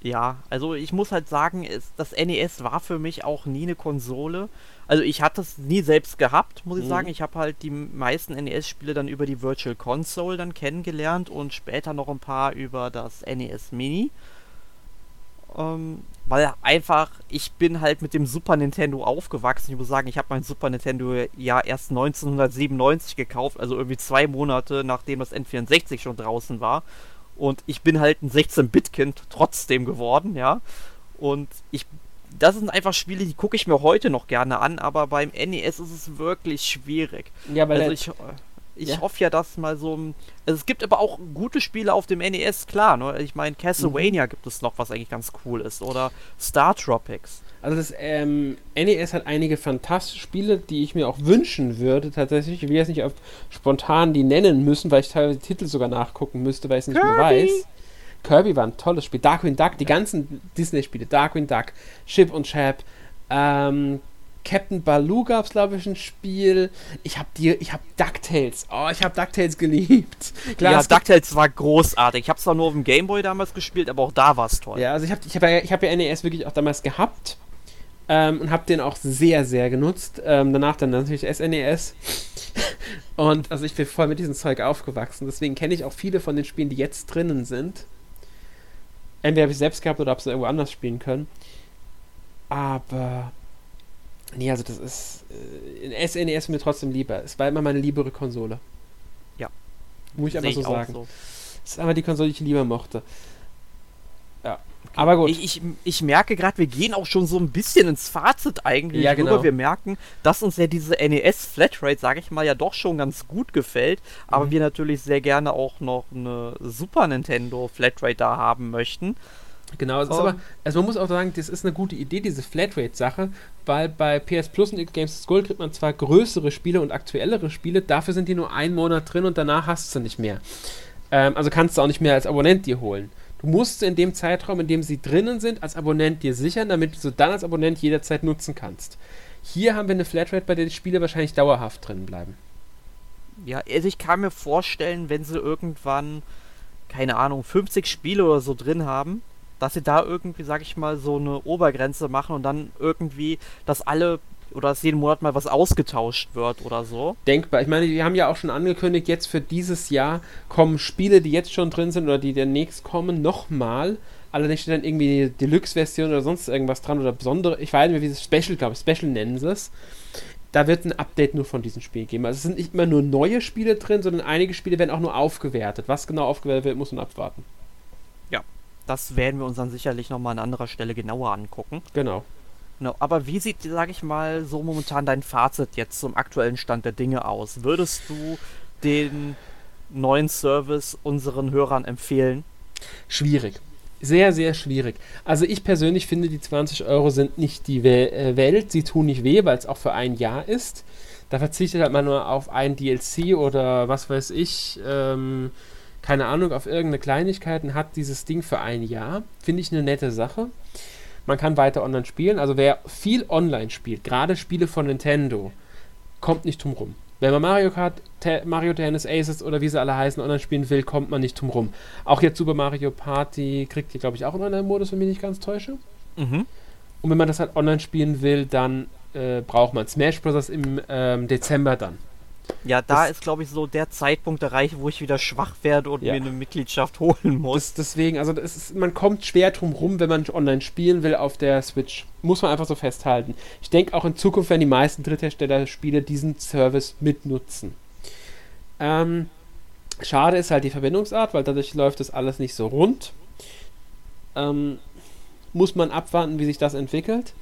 Ja, also ich muss halt sagen, es, das NES war für mich auch nie eine Konsole. Also ich hatte es nie selbst gehabt, muss ich Mhm. sagen. Ich habe halt die meisten NES-Spiele dann über die Virtual Console dann kennengelernt und später noch ein paar über das NES Mini. Ähm, weil einfach, ich bin halt mit dem Super Nintendo aufgewachsen. Ich muss sagen, ich habe mein Super Nintendo ja erst 1997 gekauft, also irgendwie zwei Monate nachdem das N64 schon draußen war. Und ich bin halt ein 16-Bit-Kind trotzdem geworden, ja. Und ich, das sind einfach Spiele, die gucke ich mir heute noch gerne an, aber beim NES ist es wirklich schwierig. Ja, weil Also ich, ich Ja. hoffe ja, dass mal so ein. Also es gibt aber auch gute Spiele auf dem NES, klar. Ne? Ich meine, Castlevania Mhm. gibt es noch, was eigentlich ganz cool ist. Oder Star Tropics. Also das ähm, NES hat einige fantastische Spiele, die ich mir auch wünschen würde tatsächlich. Ich will jetzt nicht auf spontan die nennen müssen, weil ich teilweise die Titel sogar nachgucken müsste, weil ich es nicht mehr Kirby. weiß. Kirby war ein tolles Spiel. Darkwing Duck, die ganzen Disney-Spiele. Darkwing Duck, Chip und Chap, ähm, Captain Baloo gab es, glaube ich, ein Spiel. Ich habe die, ich habe DuckTales. Oh, ich habe DuckTales geliebt. Klar, ja, es DuckTales war großartig. Ich habe zwar nur auf dem Gameboy damals gespielt, aber auch da war es toll. Ja, also ich habe ich hab ja, ich hab ja NES wirklich auch damals gehabt ähm, und habe den auch sehr, sehr genutzt. Ähm, danach dann natürlich SNES. Und also ich bin voll mit diesem Zeug aufgewachsen. Deswegen kenne ich auch viele von den Spielen, die jetzt drinnen sind. Entweder habe ich selbst gehabt oder habe sie irgendwo anders spielen können. Aber. Nee, also das ist. Äh, SNES ist mir trotzdem lieber. Es war immer meine liebere Konsole. Ja. Muss ich einfach so sagen. so. Das ist einfach die Konsole, die ich lieber mochte. Aber gut. Ich, ich, ich merke gerade, wir gehen auch schon so ein bisschen ins Fazit eigentlich Ja, genau. Wir merken, dass uns ja diese NES Flatrate, sage ich mal, ja doch schon ganz gut gefällt. Aber Mhm. wir natürlich sehr gerne auch noch eine Super Nintendo Flatrate da haben möchten. Genau, ist Ähm. aber, also man muss auch sagen, das ist eine gute Idee, diese Flatrate-Sache, weil bei PS Plus und Games School kriegt man zwar größere Spiele und aktuellere Spiele, dafür sind die nur einen Monat drin und danach hast du sie nicht mehr. Ähm, also kannst du auch nicht mehr als Abonnent dir holen. Du musst in dem Zeitraum, in dem sie drinnen sind, als Abonnent dir sichern, damit du sie dann als Abonnent jederzeit nutzen kannst. Hier haben wir eine Flatrate, bei der die Spiele wahrscheinlich dauerhaft drin bleiben. Ja, also ich kann mir vorstellen, wenn sie irgendwann, keine Ahnung, 50 Spiele oder so drin haben, dass sie da irgendwie, sag ich mal, so eine Obergrenze machen und dann irgendwie, dass alle oder dass jeden Monat mal was ausgetauscht wird oder so. denkbar. Ich meine, wir haben ja auch schon angekündigt, jetzt für dieses Jahr kommen Spiele, die jetzt schon drin sind oder die demnächst kommen, nochmal. Allerdings steht dann irgendwie die Deluxe-Version oder sonst irgendwas dran oder besondere. Ich weiß nicht mehr, wie es Special, glaube ich, Special nennen sie es. Da wird ein Update nur von diesen Spielen geben. Also es sind nicht immer nur neue Spiele drin, sondern einige Spiele werden auch nur aufgewertet. Was genau aufgewertet wird, muss man abwarten. Das werden wir uns dann sicherlich nochmal an anderer Stelle genauer angucken. Genau. Genau, aber wie sieht, sag ich mal, so momentan dein Fazit jetzt zum aktuellen Stand der Dinge aus? Würdest du den neuen Service unseren Hörern empfehlen? Schwierig. Sehr, sehr schwierig. Also ich persönlich finde, die 20 Euro sind nicht die äh, Welt. Sie tun nicht weh, weil es auch für ein Jahr ist. Da verzichtet halt man nur auf ein DLC oder was weiß ich, ähm, keine Ahnung, auf irgendeine Kleinigkeit und hat dieses Ding für ein Jahr. Finde ich eine nette Sache. Man kann weiter online spielen. Also wer viel online spielt, gerade Spiele von Nintendo, kommt nicht drum rum. Wenn man Mario Kart, Te Mario Tennis Aces oder wie sie alle heißen, online spielen will, kommt man nicht drum rum. Auch jetzt Super Mario Party kriegt ihr, glaube ich, auch einen Online-Modus, wenn ich mich nicht ganz täusche. Mhm. Und wenn man das halt online spielen will, dann äh, braucht man Smash Bros. im ähm, Dezember dann. Ja, da das, ist, glaube ich, so der Zeitpunkt erreicht, wo ich wieder schwach werde und ja. mir eine Mitgliedschaft holen muss. Das, deswegen, also ist, man kommt schwer drum rum, wenn man online spielen will auf der Switch. Muss man einfach so festhalten. Ich denke, auch in Zukunft werden die meisten Dritthersteller-Spiele diesen Service mitnutzen. Ähm, schade ist halt die Verbindungsart, weil dadurch läuft das alles nicht so rund. Ähm, muss man abwarten, wie sich das entwickelt.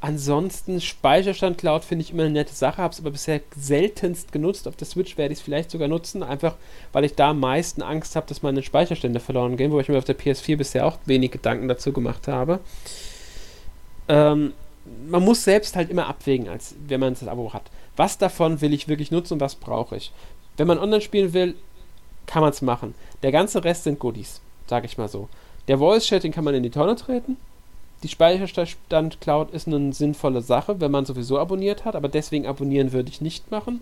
Ansonsten Speicherstand Cloud finde ich immer eine nette Sache, habe es aber bisher seltenst genutzt. Auf der Switch werde ich es vielleicht sogar nutzen, einfach weil ich da am meisten Angst habe, dass meine Speicherstände verloren gehen, wo ich mir auf der PS4 bisher auch wenig Gedanken dazu gemacht habe. Ähm, man muss selbst halt immer abwägen, als wenn man das Abo hat. Was davon will ich wirklich nutzen und was brauche ich? Wenn man online spielen will, kann man es machen. Der ganze Rest sind Goodies, sage ich mal so. Der Voice Chatting kann man in die Tonne treten die Speicherstand Cloud ist eine sinnvolle Sache, wenn man sowieso abonniert hat, aber deswegen abonnieren würde ich nicht machen.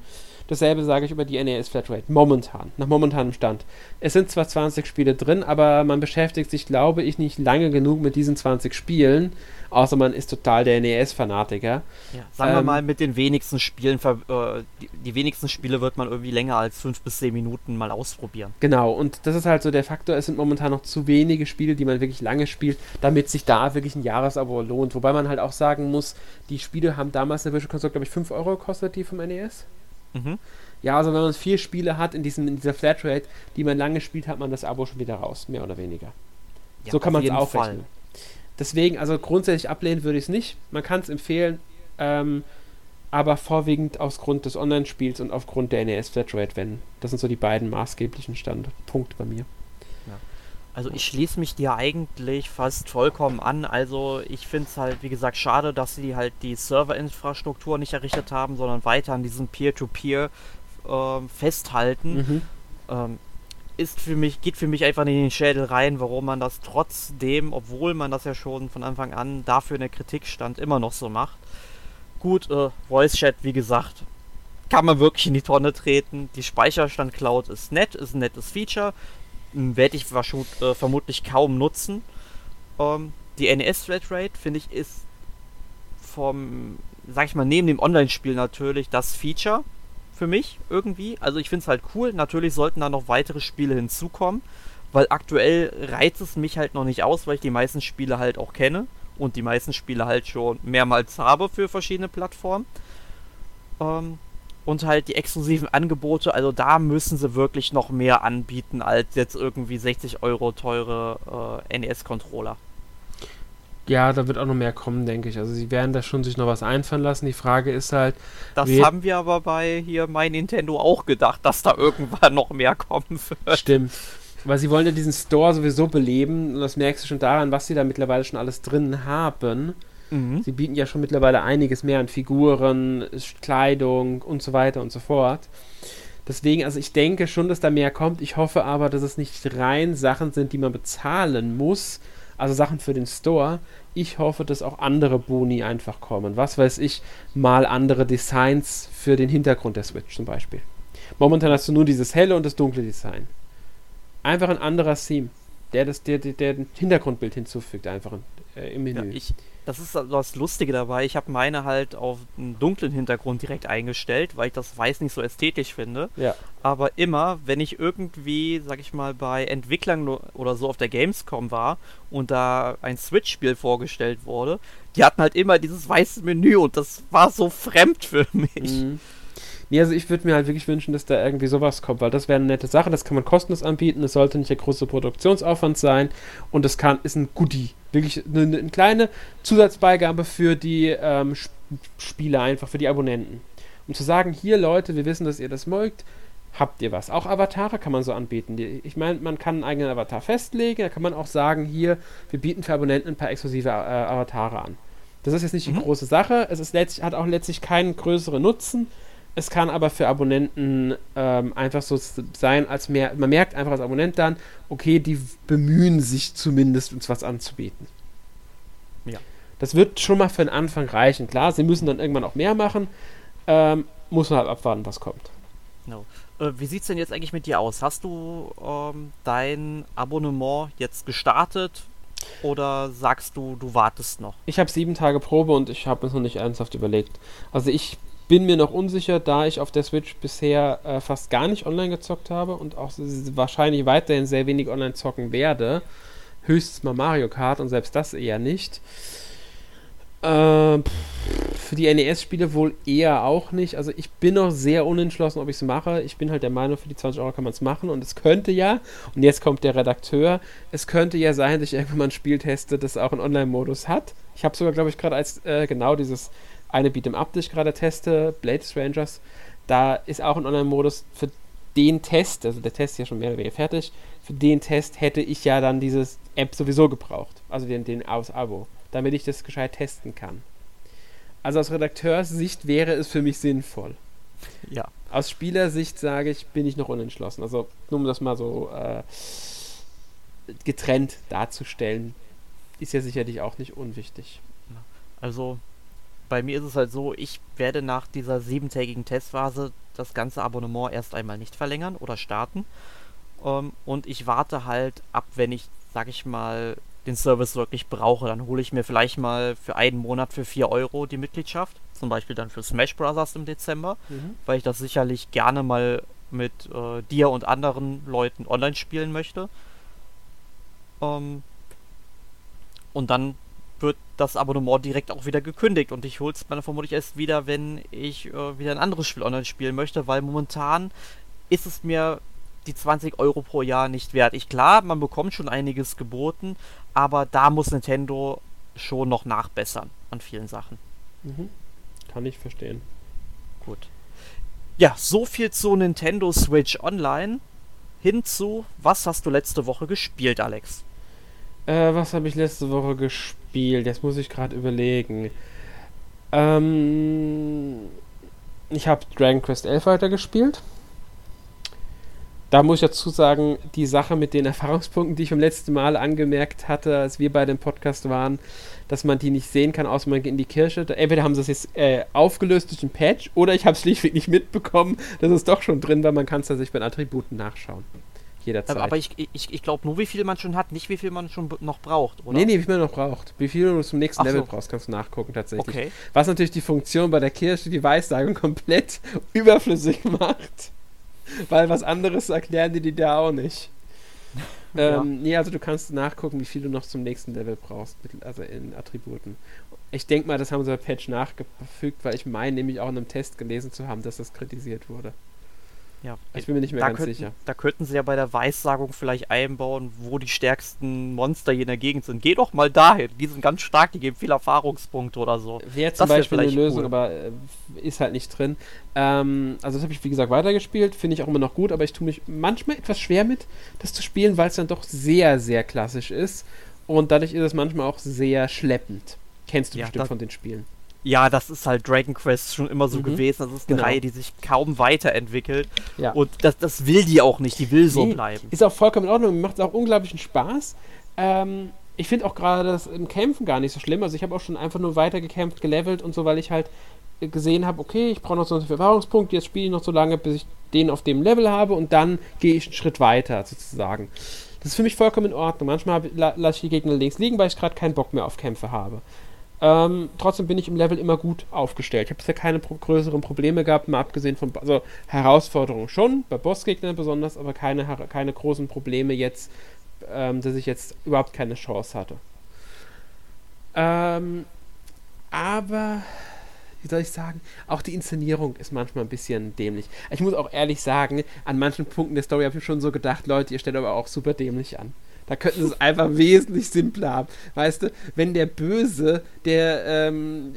Dasselbe sage ich über die NES Flatrate. Momentan, nach momentanem Stand. Es sind zwar 20 Spiele drin, aber man beschäftigt sich, glaube ich, nicht lange genug mit diesen 20 Spielen, außer man ist total der NES-Fanatiker. Ja, sagen ähm, wir mal, mit den wenigsten Spielen, äh, die, die, wenigsten Spiele wird man irgendwie länger als 5 bis 10 Minuten mal ausprobieren. Genau, und das ist halt so der Faktor, es sind momentan noch zu wenige Spiele, die man wirklich lange spielt, damit sich da wirklich ein Jahresabo lohnt. Wobei man halt auch sagen muss, die Spiele haben damals in der Virtual Console, glaube ich, 5 Euro gekostet, die vom NES. Mhm. Ja, also wenn man vier Spiele hat in, diesem, in dieser Flatrate, die man lange spielt, hat man das Abo schon wieder raus, mehr oder weniger. Ja, so kann man es auch Fall. rechnen. Deswegen, also grundsätzlich ablehnen würde ich es nicht. Man kann es empfehlen, ähm, aber vorwiegend aus Grund des Online-Spiels und aufgrund der NES Flatrate, wenn. Das sind so die beiden maßgeblichen Standpunkte bei mir. Also ich schließe mich dir eigentlich fast vollkommen an. Also ich finde es halt, wie gesagt, schade, dass sie halt die Serverinfrastruktur nicht errichtet haben, sondern weiter an diesem Peer-to-Peer -Peer, äh, festhalten. Mhm. Ähm, ist für mich, geht für mich einfach in den Schädel rein, warum man das trotzdem, obwohl man das ja schon von Anfang an dafür in der Kritik stand, immer noch so macht. Gut, äh, Voice Chat, wie gesagt, kann man wirklich in die Tonne treten. Die Speicherstand Cloud ist nett, ist ein nettes Feature werde ich äh, vermutlich kaum nutzen. Ähm, die NES Flatrate, finde ich, ist vom, sag ich mal, neben dem Online-Spiel natürlich das Feature für mich irgendwie. Also ich finde es halt cool. Natürlich sollten da noch weitere Spiele hinzukommen, weil aktuell reizt es mich halt noch nicht aus, weil ich die meisten Spiele halt auch kenne und die meisten Spiele halt schon mehrmals habe für verschiedene Plattformen. Ähm, und halt die exklusiven Angebote, also da müssen sie wirklich noch mehr anbieten als jetzt irgendwie 60 Euro teure äh, NES-Controller. Ja, da wird auch noch mehr kommen, denke ich. Also sie werden da schon sich noch was einfallen lassen. Die Frage ist halt. Das haben wir aber bei hier mein Nintendo auch gedacht, dass da irgendwann noch mehr kommen wird. Stimmt. Weil sie wollen ja diesen Store sowieso beleben. Und das merkst du schon daran, was sie da mittlerweile schon alles drin haben. Mhm. Sie bieten ja schon mittlerweile einiges mehr an Figuren, Kleidung und so weiter und so fort. Deswegen, also ich denke schon, dass da mehr kommt. Ich hoffe aber, dass es nicht rein Sachen sind, die man bezahlen muss, also Sachen für den Store. Ich hoffe, dass auch andere Boni einfach kommen. Was weiß ich, mal andere Designs für den Hintergrund der Switch zum Beispiel. Momentan hast du nur dieses helle und das dunkle Design. Einfach ein anderer Theme, der das der, der, der Hintergrundbild hinzufügt, einfach äh, im Menü. Ja, ich, das ist das Lustige dabei. Ich habe meine halt auf einen dunklen Hintergrund direkt eingestellt, weil ich das Weiß nicht so ästhetisch finde. Ja. Aber immer, wenn ich irgendwie, sag ich mal, bei Entwicklern oder so auf der Gamescom war und da ein Switch-Spiel vorgestellt wurde, die hatten halt immer dieses weiße Menü und das war so fremd für mich. Mhm. Nee, also ich würde mir halt wirklich wünschen, dass da irgendwie sowas kommt, weil das wäre eine nette Sache, das kann man kostenlos anbieten, es sollte nicht der große Produktionsaufwand sein und das kann, ist ein Goodie. Wirklich eine, eine kleine Zusatzbeigabe für die ähm, Spieler einfach, für die Abonnenten. Um zu sagen, hier Leute, wir wissen, dass ihr das mögt, habt ihr was. Auch Avatare kann man so anbieten. Ich meine, man kann einen eigenen Avatar festlegen, da kann man auch sagen, hier, wir bieten für Abonnenten ein paar exklusive äh, Avatare an. Das ist jetzt nicht die mhm. große Sache. Es ist letztlich, hat auch letztlich keinen größeren Nutzen. Es kann aber für Abonnenten ähm, einfach so sein, als mehr, man merkt einfach als Abonnent dann, okay, die bemühen sich zumindest, uns was anzubieten. Ja. Das wird schon mal für den Anfang reichen. Klar, sie müssen dann irgendwann auch mehr machen. Ähm, muss man halt abwarten, was kommt. No. Äh, wie sieht es denn jetzt eigentlich mit dir aus? Hast du ähm, dein Abonnement jetzt gestartet oder sagst du, du wartest noch? Ich habe sieben Tage Probe und ich habe es noch nicht ernsthaft überlegt. Also ich bin mir noch unsicher, da ich auf der Switch bisher äh, fast gar nicht online gezockt habe und auch wahrscheinlich weiterhin sehr wenig online zocken werde. Höchstens mal Mario Kart und selbst das eher nicht. Äh, für die NES-Spiele wohl eher auch nicht. Also ich bin noch sehr unentschlossen, ob ich es mache. Ich bin halt der Meinung, für die 20 Euro kann man es machen. Und es könnte ja, und jetzt kommt der Redakteur, es könnte ja sein, dass ich irgendwann mal ein Spiel teste, das auch einen Online-Modus hat. Ich habe sogar, glaube ich, gerade als äh, genau dieses eine Beat'em Up, das ich gerade teste, Blade Strangers, da ist auch ein Online-Modus für den Test, also der Test ist ja schon mehr oder weniger fertig, für den Test hätte ich ja dann dieses App sowieso gebraucht, also den, den aus Abo, damit ich das gescheit testen kann. Also aus Redakteurssicht wäre es für mich sinnvoll. Ja. Aus Spielersicht sage ich, bin ich noch unentschlossen. Also nur um das mal so äh, getrennt darzustellen, ist ja sicherlich auch nicht unwichtig. Also bei mir ist es halt so, ich werde nach dieser siebentägigen Testphase das ganze Abonnement erst einmal nicht verlängern oder starten. Ähm, und ich warte halt ab, wenn ich, sag ich mal, den Service wirklich brauche. Dann hole ich mir vielleicht mal für einen Monat für 4 Euro die Mitgliedschaft. Zum Beispiel dann für Smash Bros. im Dezember, mhm. weil ich das sicherlich gerne mal mit äh, dir und anderen Leuten online spielen möchte. Ähm, und dann wird das Abonnement direkt auch wieder gekündigt und ich hole es dann vermutlich erst wieder, wenn ich äh, wieder ein anderes Spiel online spielen möchte, weil momentan ist es mir die 20 Euro pro Jahr nicht wert. Ich klar, man bekommt schon einiges geboten, aber da muss Nintendo schon noch nachbessern an vielen Sachen. Mhm. Kann ich verstehen. Gut. Ja, so viel zu Nintendo Switch Online. Hinzu, was hast du letzte Woche gespielt, Alex? Äh, was habe ich letzte Woche gespielt? Jetzt muss ich gerade überlegen. Ähm, ich habe Dragon Quest 11 weitergespielt. Da muss ich dazu sagen, die Sache mit den Erfahrungspunkten, die ich beim letzten Mal angemerkt hatte, als wir bei dem Podcast waren, dass man die nicht sehen kann, außer man geht in die Kirche. Entweder haben sie es jetzt äh, aufgelöst durch ein Patch oder ich habe es schlichtweg nicht mitbekommen, dass es doch schon drin war. Man kann es tatsächlich bei den Attributen nachschauen jederzeit. Aber ich, ich, ich glaube nur, wie viel man schon hat, nicht wie viel man schon noch braucht, oder? Nee, nee, wie viel man noch braucht. Wie viel du zum nächsten Ach Level so. brauchst, kannst du nachgucken tatsächlich. Okay. Was natürlich die Funktion bei der Kirche, die Weissagung komplett überflüssig macht. Weil was anderes erklären die dir da auch nicht. ja. ähm, nee, also du kannst nachgucken, wie viel du noch zum nächsten Level brauchst, mit, also in Attributen. Ich denke mal, das haben sie bei Patch nachgefügt, weil ich meine nämlich auch in einem Test gelesen zu haben, dass das kritisiert wurde. Ja, ich bin mir nicht mehr ganz könnten, sicher. Da könnten sie ja bei der Weissagung vielleicht einbauen, wo die stärksten Monster hier in der Gegend sind. Geh doch mal dahin. Die sind ganz stark, die geben viele Erfahrungspunkte oder so. Wäre zum das Beispiel eine Lösung, cool. aber äh, ist halt nicht drin. Ähm, also das habe ich wie gesagt weitergespielt, finde ich auch immer noch gut, aber ich tue mich manchmal etwas schwer mit, das zu spielen, weil es dann doch sehr, sehr klassisch ist. Und dadurch ist es manchmal auch sehr schleppend. Kennst du ja, bestimmt von den Spielen. Ja, das ist halt Dragon Quest schon immer so mhm. gewesen. Das ist eine genau. Reihe, die sich kaum weiterentwickelt. Ja. Und das, das will die auch nicht. Die will so nee, bleiben. Ist auch vollkommen in Ordnung. Macht auch unglaublichen Spaß. Ähm, ich finde auch gerade das im Kämpfen gar nicht so schlimm. Also ich habe auch schon einfach nur weitergekämpft, gelevelt und so, weil ich halt gesehen habe, okay, ich brauche noch so einen Erfahrungspunkt, jetzt spiele ich noch so lange, bis ich den auf dem Level habe und dann gehe ich einen Schritt weiter sozusagen. Das ist für mich vollkommen in Ordnung. Manchmal lasse ich die Gegner links liegen, weil ich gerade keinen Bock mehr auf Kämpfe habe. Ähm, trotzdem bin ich im Level immer gut aufgestellt. Ich habe bisher keine pro größeren Probleme gehabt, mal abgesehen von also Herausforderungen schon, bei Bossgegnern besonders, aber keine, keine großen Probleme jetzt, ähm, dass ich jetzt überhaupt keine Chance hatte. Ähm, aber, wie soll ich sagen, auch die Inszenierung ist manchmal ein bisschen dämlich. Ich muss auch ehrlich sagen, an manchen Punkten der Story habe ich schon so gedacht, Leute, ihr stellt aber auch super dämlich an. Da könnten sie es einfach wesentlich simpler haben. Weißt du, wenn der Böse, der ähm,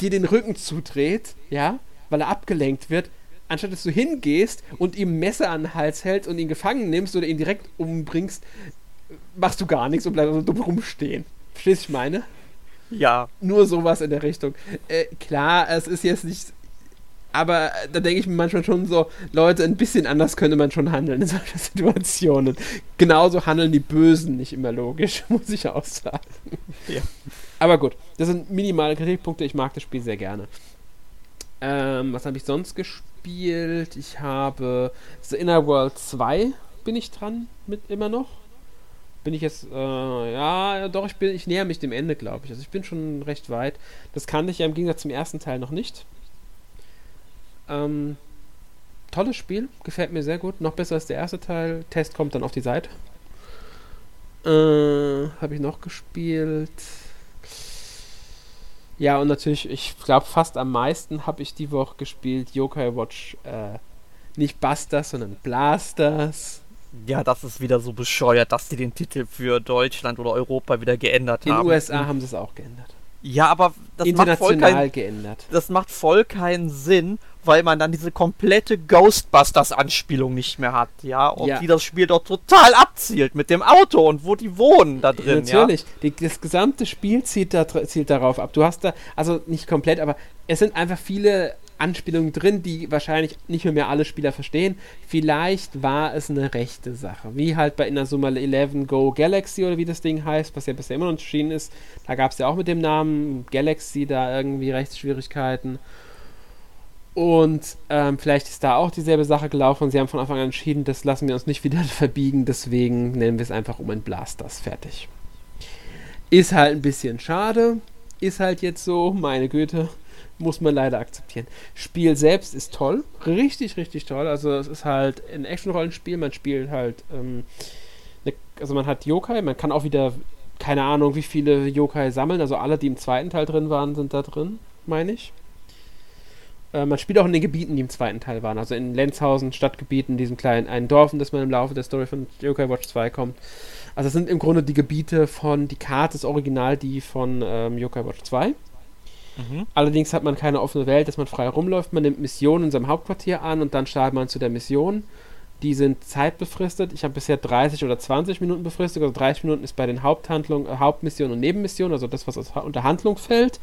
dir den Rücken zudreht, ja, weil er abgelenkt wird, anstatt dass du hingehst und ihm Messer an den Hals hältst und ihn gefangen nimmst oder ihn direkt umbringst, machst du gar nichts und bleibst so dumm rumstehen. Verstehst du, ich meine? Ja. Nur sowas in der Richtung. Äh, klar, es ist jetzt nicht. Aber da denke ich mir manchmal schon so, Leute, ein bisschen anders könnte man schon handeln in solchen Situationen. Genauso handeln die Bösen nicht immer logisch, muss ich auch sagen. Ja. Aber gut, das sind minimale Kritikpunkte. Ich mag das Spiel sehr gerne. Ähm, was habe ich sonst gespielt? Ich habe The Inner World 2 bin ich dran mit immer noch. Bin ich jetzt, äh, ja, doch, ich bin, ich näher mich dem Ende, glaube ich. Also ich bin schon recht weit. Das kannte ich ja im Gegensatz zum ersten Teil noch nicht. Ähm, tolles Spiel, gefällt mir sehr gut. Noch besser als der erste Teil. Test kommt dann auf die Seite. Äh, habe ich noch gespielt. Ja, und natürlich, ich glaube, fast am meisten habe ich die Woche gespielt Yokai Watch, äh, nicht Busters, sondern Blasters. Ja, das ist wieder so bescheuert, dass die den Titel für Deutschland oder Europa wieder geändert In haben. den USA haben sie es auch geändert. Ja, aber das macht, voll keinen, geändert. das macht voll keinen Sinn, weil man dann diese komplette Ghostbusters-Anspielung nicht mehr hat, ja? Auf Ja. die das Spiel doch total abzielt mit dem Auto und wo die wohnen da drin, Natürlich, die, das gesamte Spiel zielt, da, zielt darauf ab. Du hast da, also nicht komplett, aber es sind einfach viele Anspielungen drin, die wahrscheinlich nicht mehr, mehr alle Spieler verstehen. Vielleicht war es eine rechte Sache. Wie halt bei Inazuma 11 Go Galaxy oder wie das Ding heißt, was ja bisher immer noch nicht erschienen ist. Da gab es ja auch mit dem Namen Galaxy da irgendwie Rechtsschwierigkeiten. Und ähm, vielleicht ist da auch dieselbe Sache gelaufen sie haben von Anfang an entschieden, das lassen wir uns nicht wieder verbiegen, deswegen nennen wir es einfach um ein Blasters. Fertig. Ist halt ein bisschen schade. Ist halt jetzt so, meine Güte. Muss man leider akzeptieren. Spiel selbst ist toll. Richtig, richtig toll. Also es ist halt ein Action-Rollenspiel. Man spielt halt, ähm, ne, also man hat Yokai, man kann auch wieder, keine Ahnung, wie viele Yokai sammeln. Also alle, die im zweiten Teil drin waren, sind da drin, meine ich. Äh, man spielt auch in den Gebieten, die im zweiten Teil waren. Also in Lenzhausen, Stadtgebieten, diesem kleinen einen Dorf, in das man im Laufe der Story von Yokai Watch 2 kommt. Also es sind im Grunde die Gebiete von, die Karte ist original die von ähm, Yokai Watch 2. Mhm. Allerdings hat man keine offene Welt, dass man frei rumläuft. Man nimmt Missionen in seinem Hauptquartier an und dann startet man zu der Mission. Die sind zeitbefristet. Ich habe bisher 30 oder 20 Minuten befristet. Also 30 Minuten ist bei den Haupthandlungen, Hauptmissionen und Nebenmissionen, also das, was unter Handlung fällt.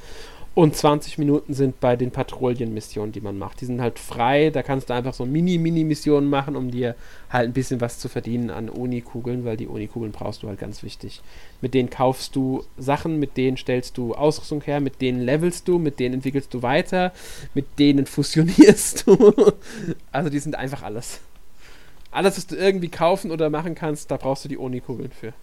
Und 20 Minuten sind bei den Patrouillenmissionen, die man macht. Die sind halt frei. Da kannst du einfach so Mini-Mini-Missionen machen, um dir halt ein bisschen was zu verdienen an Uni-Kugeln, weil die Uni-Kugeln brauchst du halt ganz wichtig. Mit denen kaufst du Sachen, mit denen stellst du Ausrüstung her, mit denen levelst du, mit denen entwickelst du weiter, mit denen fusionierst du. also die sind einfach alles. Alles, was du irgendwie kaufen oder machen kannst, da brauchst du die Uni-Kugeln für.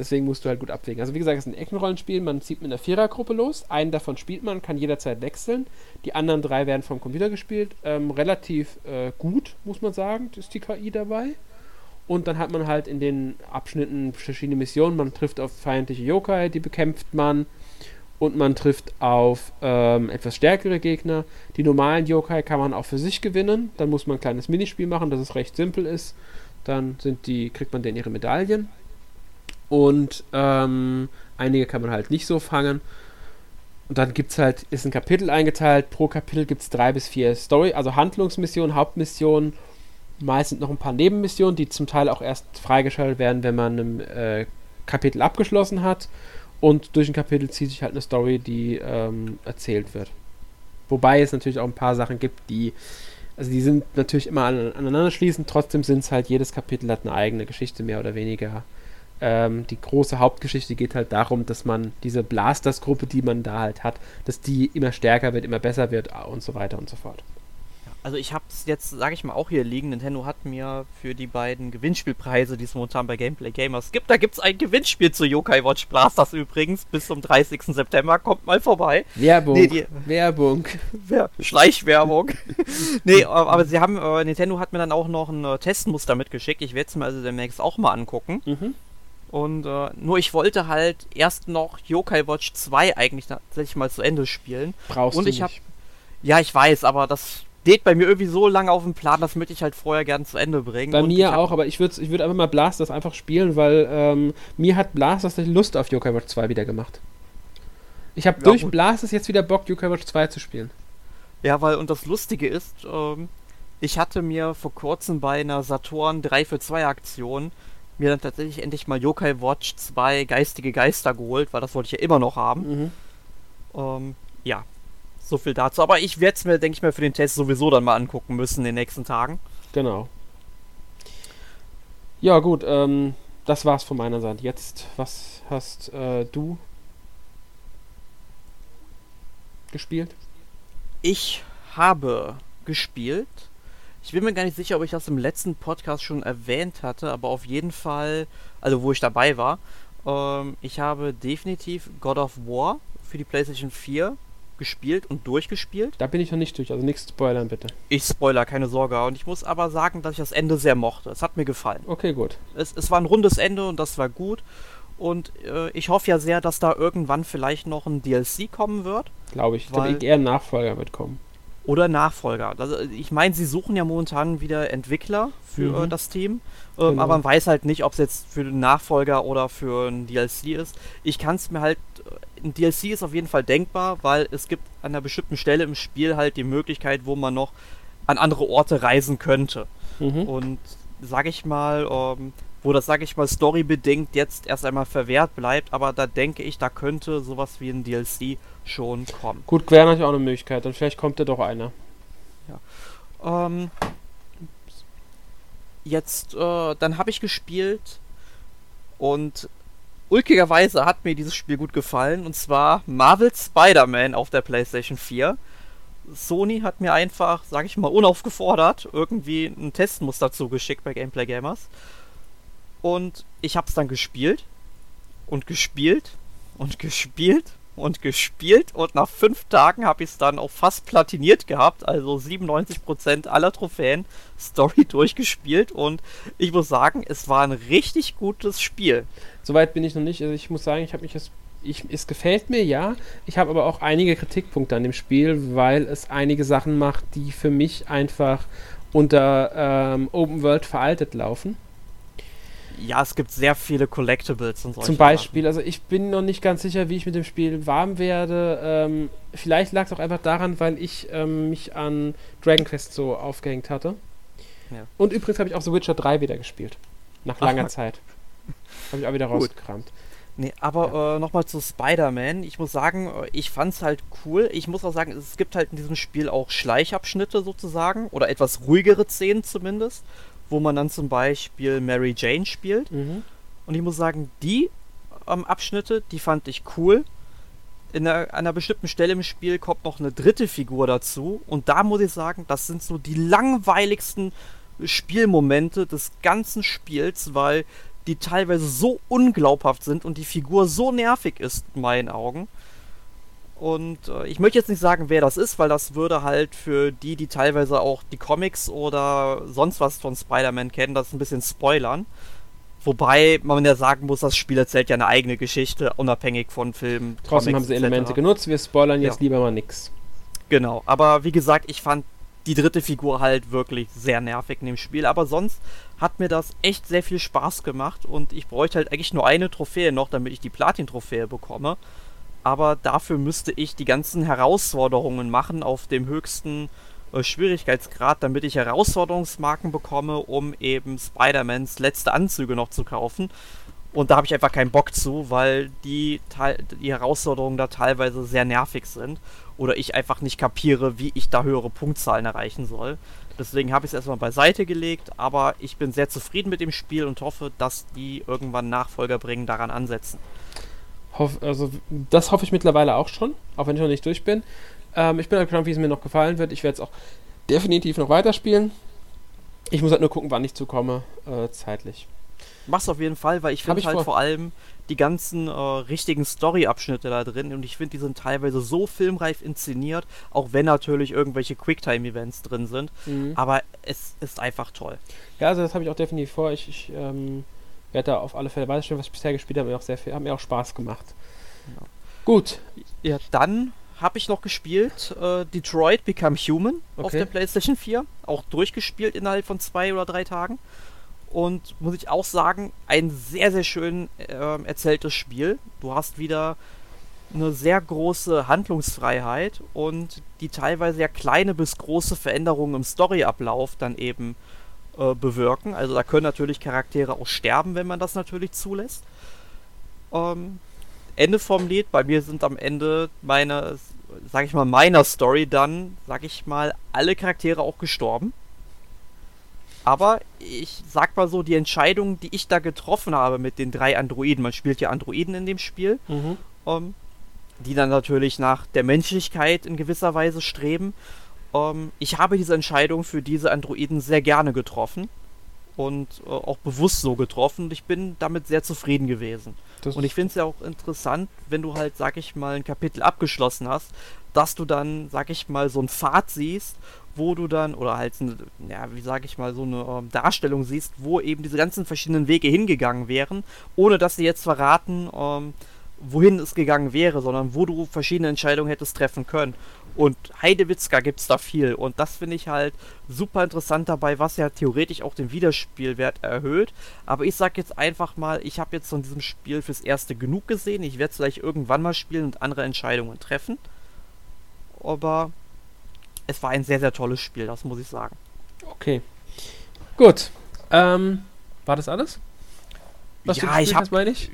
Deswegen musst du halt gut abwägen. Also wie gesagt, es ist ein Eckenrollenspiel. Man zieht mit einer Vierergruppe los. Einen davon spielt man, kann jederzeit wechseln. Die anderen drei werden vom Computer gespielt. Ähm, relativ äh, gut, muss man sagen, ist die KI dabei. Und dann hat man halt in den Abschnitten verschiedene Missionen. Man trifft auf feindliche Yokai, die bekämpft man. Und man trifft auf ähm, etwas stärkere Gegner. Die normalen Yokai kann man auch für sich gewinnen. Dann muss man ein kleines Minispiel machen, das es recht simpel ist. Dann sind die, kriegt man denen ihre Medaillen. Und ähm, einige kann man halt nicht so fangen. Und dann gibt es halt, ist ein Kapitel eingeteilt. Pro Kapitel gibt es drei bis vier Story, also Handlungsmissionen, Hauptmissionen. Meist sind noch ein paar Nebenmissionen, die zum Teil auch erst freigeschaltet werden, wenn man ein äh, Kapitel abgeschlossen hat. Und durch ein Kapitel zieht sich halt eine Story, die ähm, erzählt wird. Wobei es natürlich auch ein paar Sachen gibt, die, also die sind natürlich immer an, aneinander schließend, trotzdem sind es halt, jedes Kapitel hat eine eigene Geschichte, mehr oder weniger. Ähm, die große Hauptgeschichte geht halt darum, dass man diese Blasters-Gruppe, die man da halt hat, dass die immer stärker wird, immer besser wird und so weiter und so fort. Also ich hab's jetzt, sage ich mal, auch hier liegen. Nintendo hat mir für die beiden Gewinnspielpreise, die es momentan bei Gameplay Gamers gibt, da gibt's ein Gewinnspiel zu Yokai Watch Blasters übrigens bis zum 30. September. Kommt mal vorbei. Werbung. Nee, die- Werbung. Wer- Schleichwerbung. nee, aber aber sie haben, äh, Nintendo hat mir dann auch noch ein äh, Testmuster mitgeschickt. Ich werde es mir also demnächst auch mal angucken. Mhm. Und äh, nur ich wollte halt erst noch Yokai Watch 2 eigentlich tatsächlich mal zu Ende spielen. Brauchst Und du ich nicht. hab- Ja, ich weiß, aber das steht bei mir irgendwie so lange auf dem Plan, das möchte ich halt vorher gern zu Ende bringen. Bei Und mir auch, aber ich würde ich würd einfach mal Blasters einfach spielen, weil ähm, mir hat Blasters Lust auf Yokai Watch 2 wieder gemacht. Ich habe Ja, durch gut. Blasters jetzt wieder Bock, Yokai Watch 2 zu spielen. Ja, weil, und das Lustige ist, ähm, ich hatte mir vor kurzem bei einer Saturn 3 für 2 Aktion mir dann tatsächlich endlich mal Yokai Watch 2 Geistige Geister geholt, weil das wollte ich ja immer noch haben. Mhm. Ähm, ja, so viel dazu. Aber ich werde es mir, denke ich mal, für den Test sowieso dann mal angucken müssen in den nächsten Tagen. Genau. Ja, gut, ähm, das war's von meiner Seite. Jetzt, was hast äh, du gespielt? Ich habe gespielt. Ich bin mir gar nicht sicher, ob ich das im letzten Podcast schon erwähnt hatte, aber auf jeden Fall, also wo ich dabei war, ähm, ich habe definitiv God of War für die PlayStation 4 gespielt und durchgespielt. Da bin ich noch nicht durch, also nichts spoilern bitte. Ich spoiler, keine Sorge. Und ich muss aber sagen, dass ich das Ende sehr mochte. Es hat mir gefallen. Okay, gut. Es, es war ein rundes Ende und das war gut. Und äh, ich hoffe ja sehr, dass da irgendwann vielleicht noch ein DLC kommen wird. Glaube ich. Ich Weil- glaube, eher ein Nachfolger wird kommen. Oder Nachfolger. Also, ich meine, sie suchen ja momentan wieder Entwickler für Mhm. äh, das Team. Ähm, Genau. Aber man weiß halt nicht, ob es jetzt für den Nachfolger oder für ein DLC ist. Ich kann es mir halt. äh, Ein DLC ist auf jeden Fall denkbar, weil es gibt an einer bestimmten Stelle im Spiel halt die Möglichkeit, wo man noch an andere Orte reisen könnte. Mhm. Und sag ich mal, ähm, wo das, sag ich mal, storybedingt jetzt erst einmal verwehrt bleibt, aber da denke ich, da könnte sowas wie ein DLC schon kommen. Gut, wäre natürlich auch eine Möglichkeit. Dann vielleicht kommt ja doch einer. Ähm, jetzt, äh, dann habe ich gespielt und ulkigerweise hat mir dieses Spiel gut gefallen und zwar Marvel Spider-Man auf der PlayStation 4. Sony hat mir einfach, sag ich mal, unaufgefordert irgendwie ein Testmuster zugeschickt bei Gameplay Gamers. Und ich hab's dann gespielt und gespielt und gespielt und gespielt und nach fünf Tagen habe ich es dann auch fast platiniert gehabt, also 97% aller Trophäen Story durchgespielt und ich muss sagen, es war ein richtig gutes Spiel. Soweit bin ich noch nicht. Also ich muss sagen, ich habe mich das. Ich, es gefällt mir, ja. Ich habe aber auch einige Kritikpunkte an dem Spiel, weil es einige Sachen macht, die für mich einfach unter ähm, Open World veraltet laufen. Ja, es gibt sehr viele Collectibles und solche Zum Beispiel, also ich bin noch nicht ganz sicher, wie ich mit dem Spiel warm werde. Ähm, vielleicht lag es auch einfach daran, weil ich ähm, mich an Dragon Quest so aufgehängt hatte. Ja. Und übrigens habe ich auch The Witcher 3 wieder gespielt. Nach Ach, langer man- Zeit. Habe ich auch wieder Gut. rausgekramt. Nee, aber äh, nochmal zu Spider-Man. Ich muss sagen, äh, ich fand's halt cool. Ich muss auch sagen, es gibt halt in diesem Spiel auch Schleichabschnitte sozusagen. Oder etwas ruhigere Szenen zumindest. Wo man dann zum Beispiel Mary Jane spielt. Mhm. Und ich muss sagen, die ähm, Abschnitte, die fand ich cool. In einer, an einer bestimmten Stelle im Spiel kommt noch eine dritte Figur dazu. Und da muss ich sagen, das sind so die langweiligsten Spielmomente des ganzen Spiels, weil die teilweise so unglaubhaft sind und die Figur so nervig ist, in meinen Augen. Und äh, ich möchte jetzt nicht sagen, wer das ist, weil das würde halt für die, die teilweise auch die Comics oder sonst was von Spider-Man kennen, das ein bisschen spoilern. Wobei man ja sagen muss, das Spiel erzählt ja eine eigene Geschichte, unabhängig von Filmen. Trotzdem Comics haben sie etc. Elemente genutzt. Wir spoilern jetzt Ja. lieber mal nix. Genau, aber wie gesagt, ich fand die dritte Figur halt wirklich sehr nervig in dem Spiel. Aber sonst hat mir das echt sehr viel Spaß gemacht und ich bräuchte halt eigentlich nur eine Trophäe noch, damit ich die Platin-Trophäe bekomme. Aber dafür müsste ich die ganzen Herausforderungen machen auf dem höchsten äh, Schwierigkeitsgrad, damit ich Herausforderungsmarken bekomme, um eben Spider-Mans letzte Anzüge noch zu kaufen. Und da habe ich einfach keinen Bock zu, weil die, die Herausforderungen da teilweise sehr nervig sind. Oder ich einfach nicht kapiere, wie ich da höhere Punktzahlen erreichen soll. Deswegen habe ich es erstmal beiseite gelegt, aber ich bin sehr zufrieden mit dem Spiel und hoffe, dass die irgendwann Nachfolger bringen, daran ansetzen. Hoff, also, das hoffe ich mittlerweile auch schon, auch wenn ich noch nicht durch bin. Ähm, ich bin halt gespannt, wie es mir noch gefallen wird. Ich werde es auch definitiv noch weiterspielen. Ich muss halt nur gucken, wann ich zukomme, äh, zeitlich. Mach's auf jeden Fall, weil ich finde halt vor. vor allem die ganzen äh, richtigen Story-Abschnitte da drin und ich finde, die sind teilweise so filmreif inszeniert, auch wenn natürlich irgendwelche Quicktime-Events drin sind. Mhm. Aber es ist einfach toll. Ja, also das habe ich auch definitiv vor. Ich, ich ähm, werde da auf alle Fälle weiterspielen, was ich bisher gespielt habe, mir auch sehr viel, hat mir auch Spaß gemacht. Ja. Gut, Ja, dann habe ich noch gespielt äh, Detroit Become Human auf Okay. der PlayStation 4. Auch durchgespielt innerhalb von zwei oder drei Tagen. Und muss ich auch sagen, ein sehr, sehr schön ähm, erzähltes Spiel. Du hast wieder eine sehr große Handlungsfreiheit und die teilweise ja kleine bis große Veränderungen im Storyablauf dann eben äh, bewirken. Also da können natürlich Charaktere auch sterben, wenn man das natürlich zulässt. Ähm, Ende vom Lied, bei mir sind am Ende meiner, sag ich mal, meiner Story dann, sag ich mal, alle Charaktere auch gestorben. Aber ich sag mal so, die Entscheidung, die ich da getroffen habe mit den drei Androiden, man spielt ja Androiden in dem Spiel, Mhm. ähm, die dann natürlich nach der Menschlichkeit in gewisser Weise streben. Ähm, ich habe diese Entscheidung für diese Androiden sehr gerne getroffen und äh, auch bewusst so getroffen und ich bin damit sehr zufrieden gewesen. Das Und ich finde es ja auch interessant, wenn du halt, sag ich mal, ein Kapitel abgeschlossen hast, dass du dann, sag ich mal, so einen Pfad siehst, wo du dann, oder halt, eine, ja, wie sag ich mal, so eine ähm, Darstellung siehst, wo eben diese ganzen verschiedenen Wege hingegangen wären, ohne dass sie jetzt verraten, ähm, wohin es gegangen wäre, sondern wo du verschiedene Entscheidungen hättest treffen können. Und Heidewitzka gibt's da viel. Und das finde ich halt super interessant dabei, was ja theoretisch auch den Wiederspielwert erhöht. Aber ich sag jetzt einfach mal, ich habe jetzt von diesem Spiel fürs Erste genug gesehen. Ich werde es vielleicht irgendwann mal spielen und andere Entscheidungen treffen. Aber es war ein sehr, sehr tolles Spiel, das muss ich sagen. Okay. Gut. Ähm, war das alles? Was ja, ich habe hast, meine ich?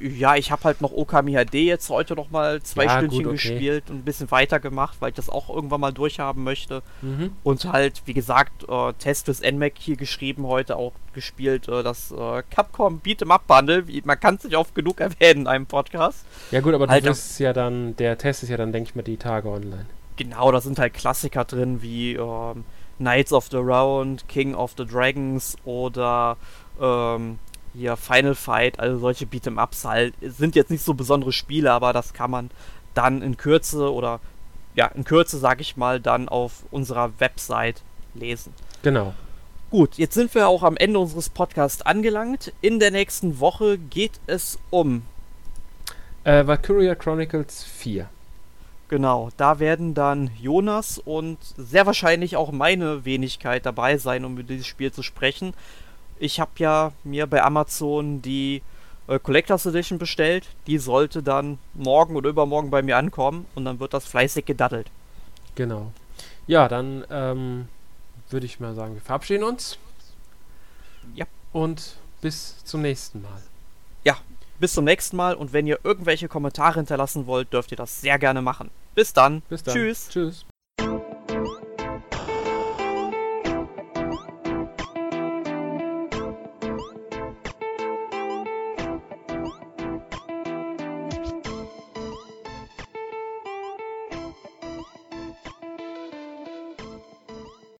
Ja, ich habe halt noch Okami HD jetzt heute noch mal zwei Ja, Stündchen gut, okay. gespielt und ein bisschen weitergemacht, weil ich das auch irgendwann mal durchhaben möchte. Mhm. Und halt, wie gesagt, äh, Test fürs NMAC hier geschrieben, heute auch gespielt, äh, das äh, Capcom Beat'em Up Bundle. Wie, man kann es nicht oft genug erwähnen in einem Podcast. Ja gut, aber du Alter. wirst ja dann, der Test ist ja dann, denke ich mal, die Tage online. Genau, da sind halt Klassiker drin wie ähm, Knights of the Round, King of the Dragons oder ähm, hier Final Fight, also solche Beat'em Ups halt. Sind jetzt nicht so besondere Spiele, aber das kann man dann in Kürze oder ja, in Kürze, sag ich mal, dann auf unserer Website lesen. Genau. Gut, jetzt sind wir auch am Ende unseres Podcasts angelangt. In der nächsten Woche geht es um Äh, Valkyria Chronicles 4. Genau, da werden dann Jonas und sehr wahrscheinlich auch meine Wenigkeit dabei sein, um über dieses Spiel zu sprechen. Ich habe ja mir bei Amazon die äh, Collectors Edition bestellt. Die sollte dann morgen oder übermorgen bei mir ankommen und dann wird das fleißig gedaddelt. Genau. Ja, dann ähm, würde ich mal sagen, wir verabschieden uns. Ja. Und bis zum nächsten Mal. Bis zum nächsten Mal und wenn ihr irgendwelche Kommentare hinterlassen wollt, dürft ihr das sehr gerne machen. Bis dann. Bis dann. Tschüss. Tschüss.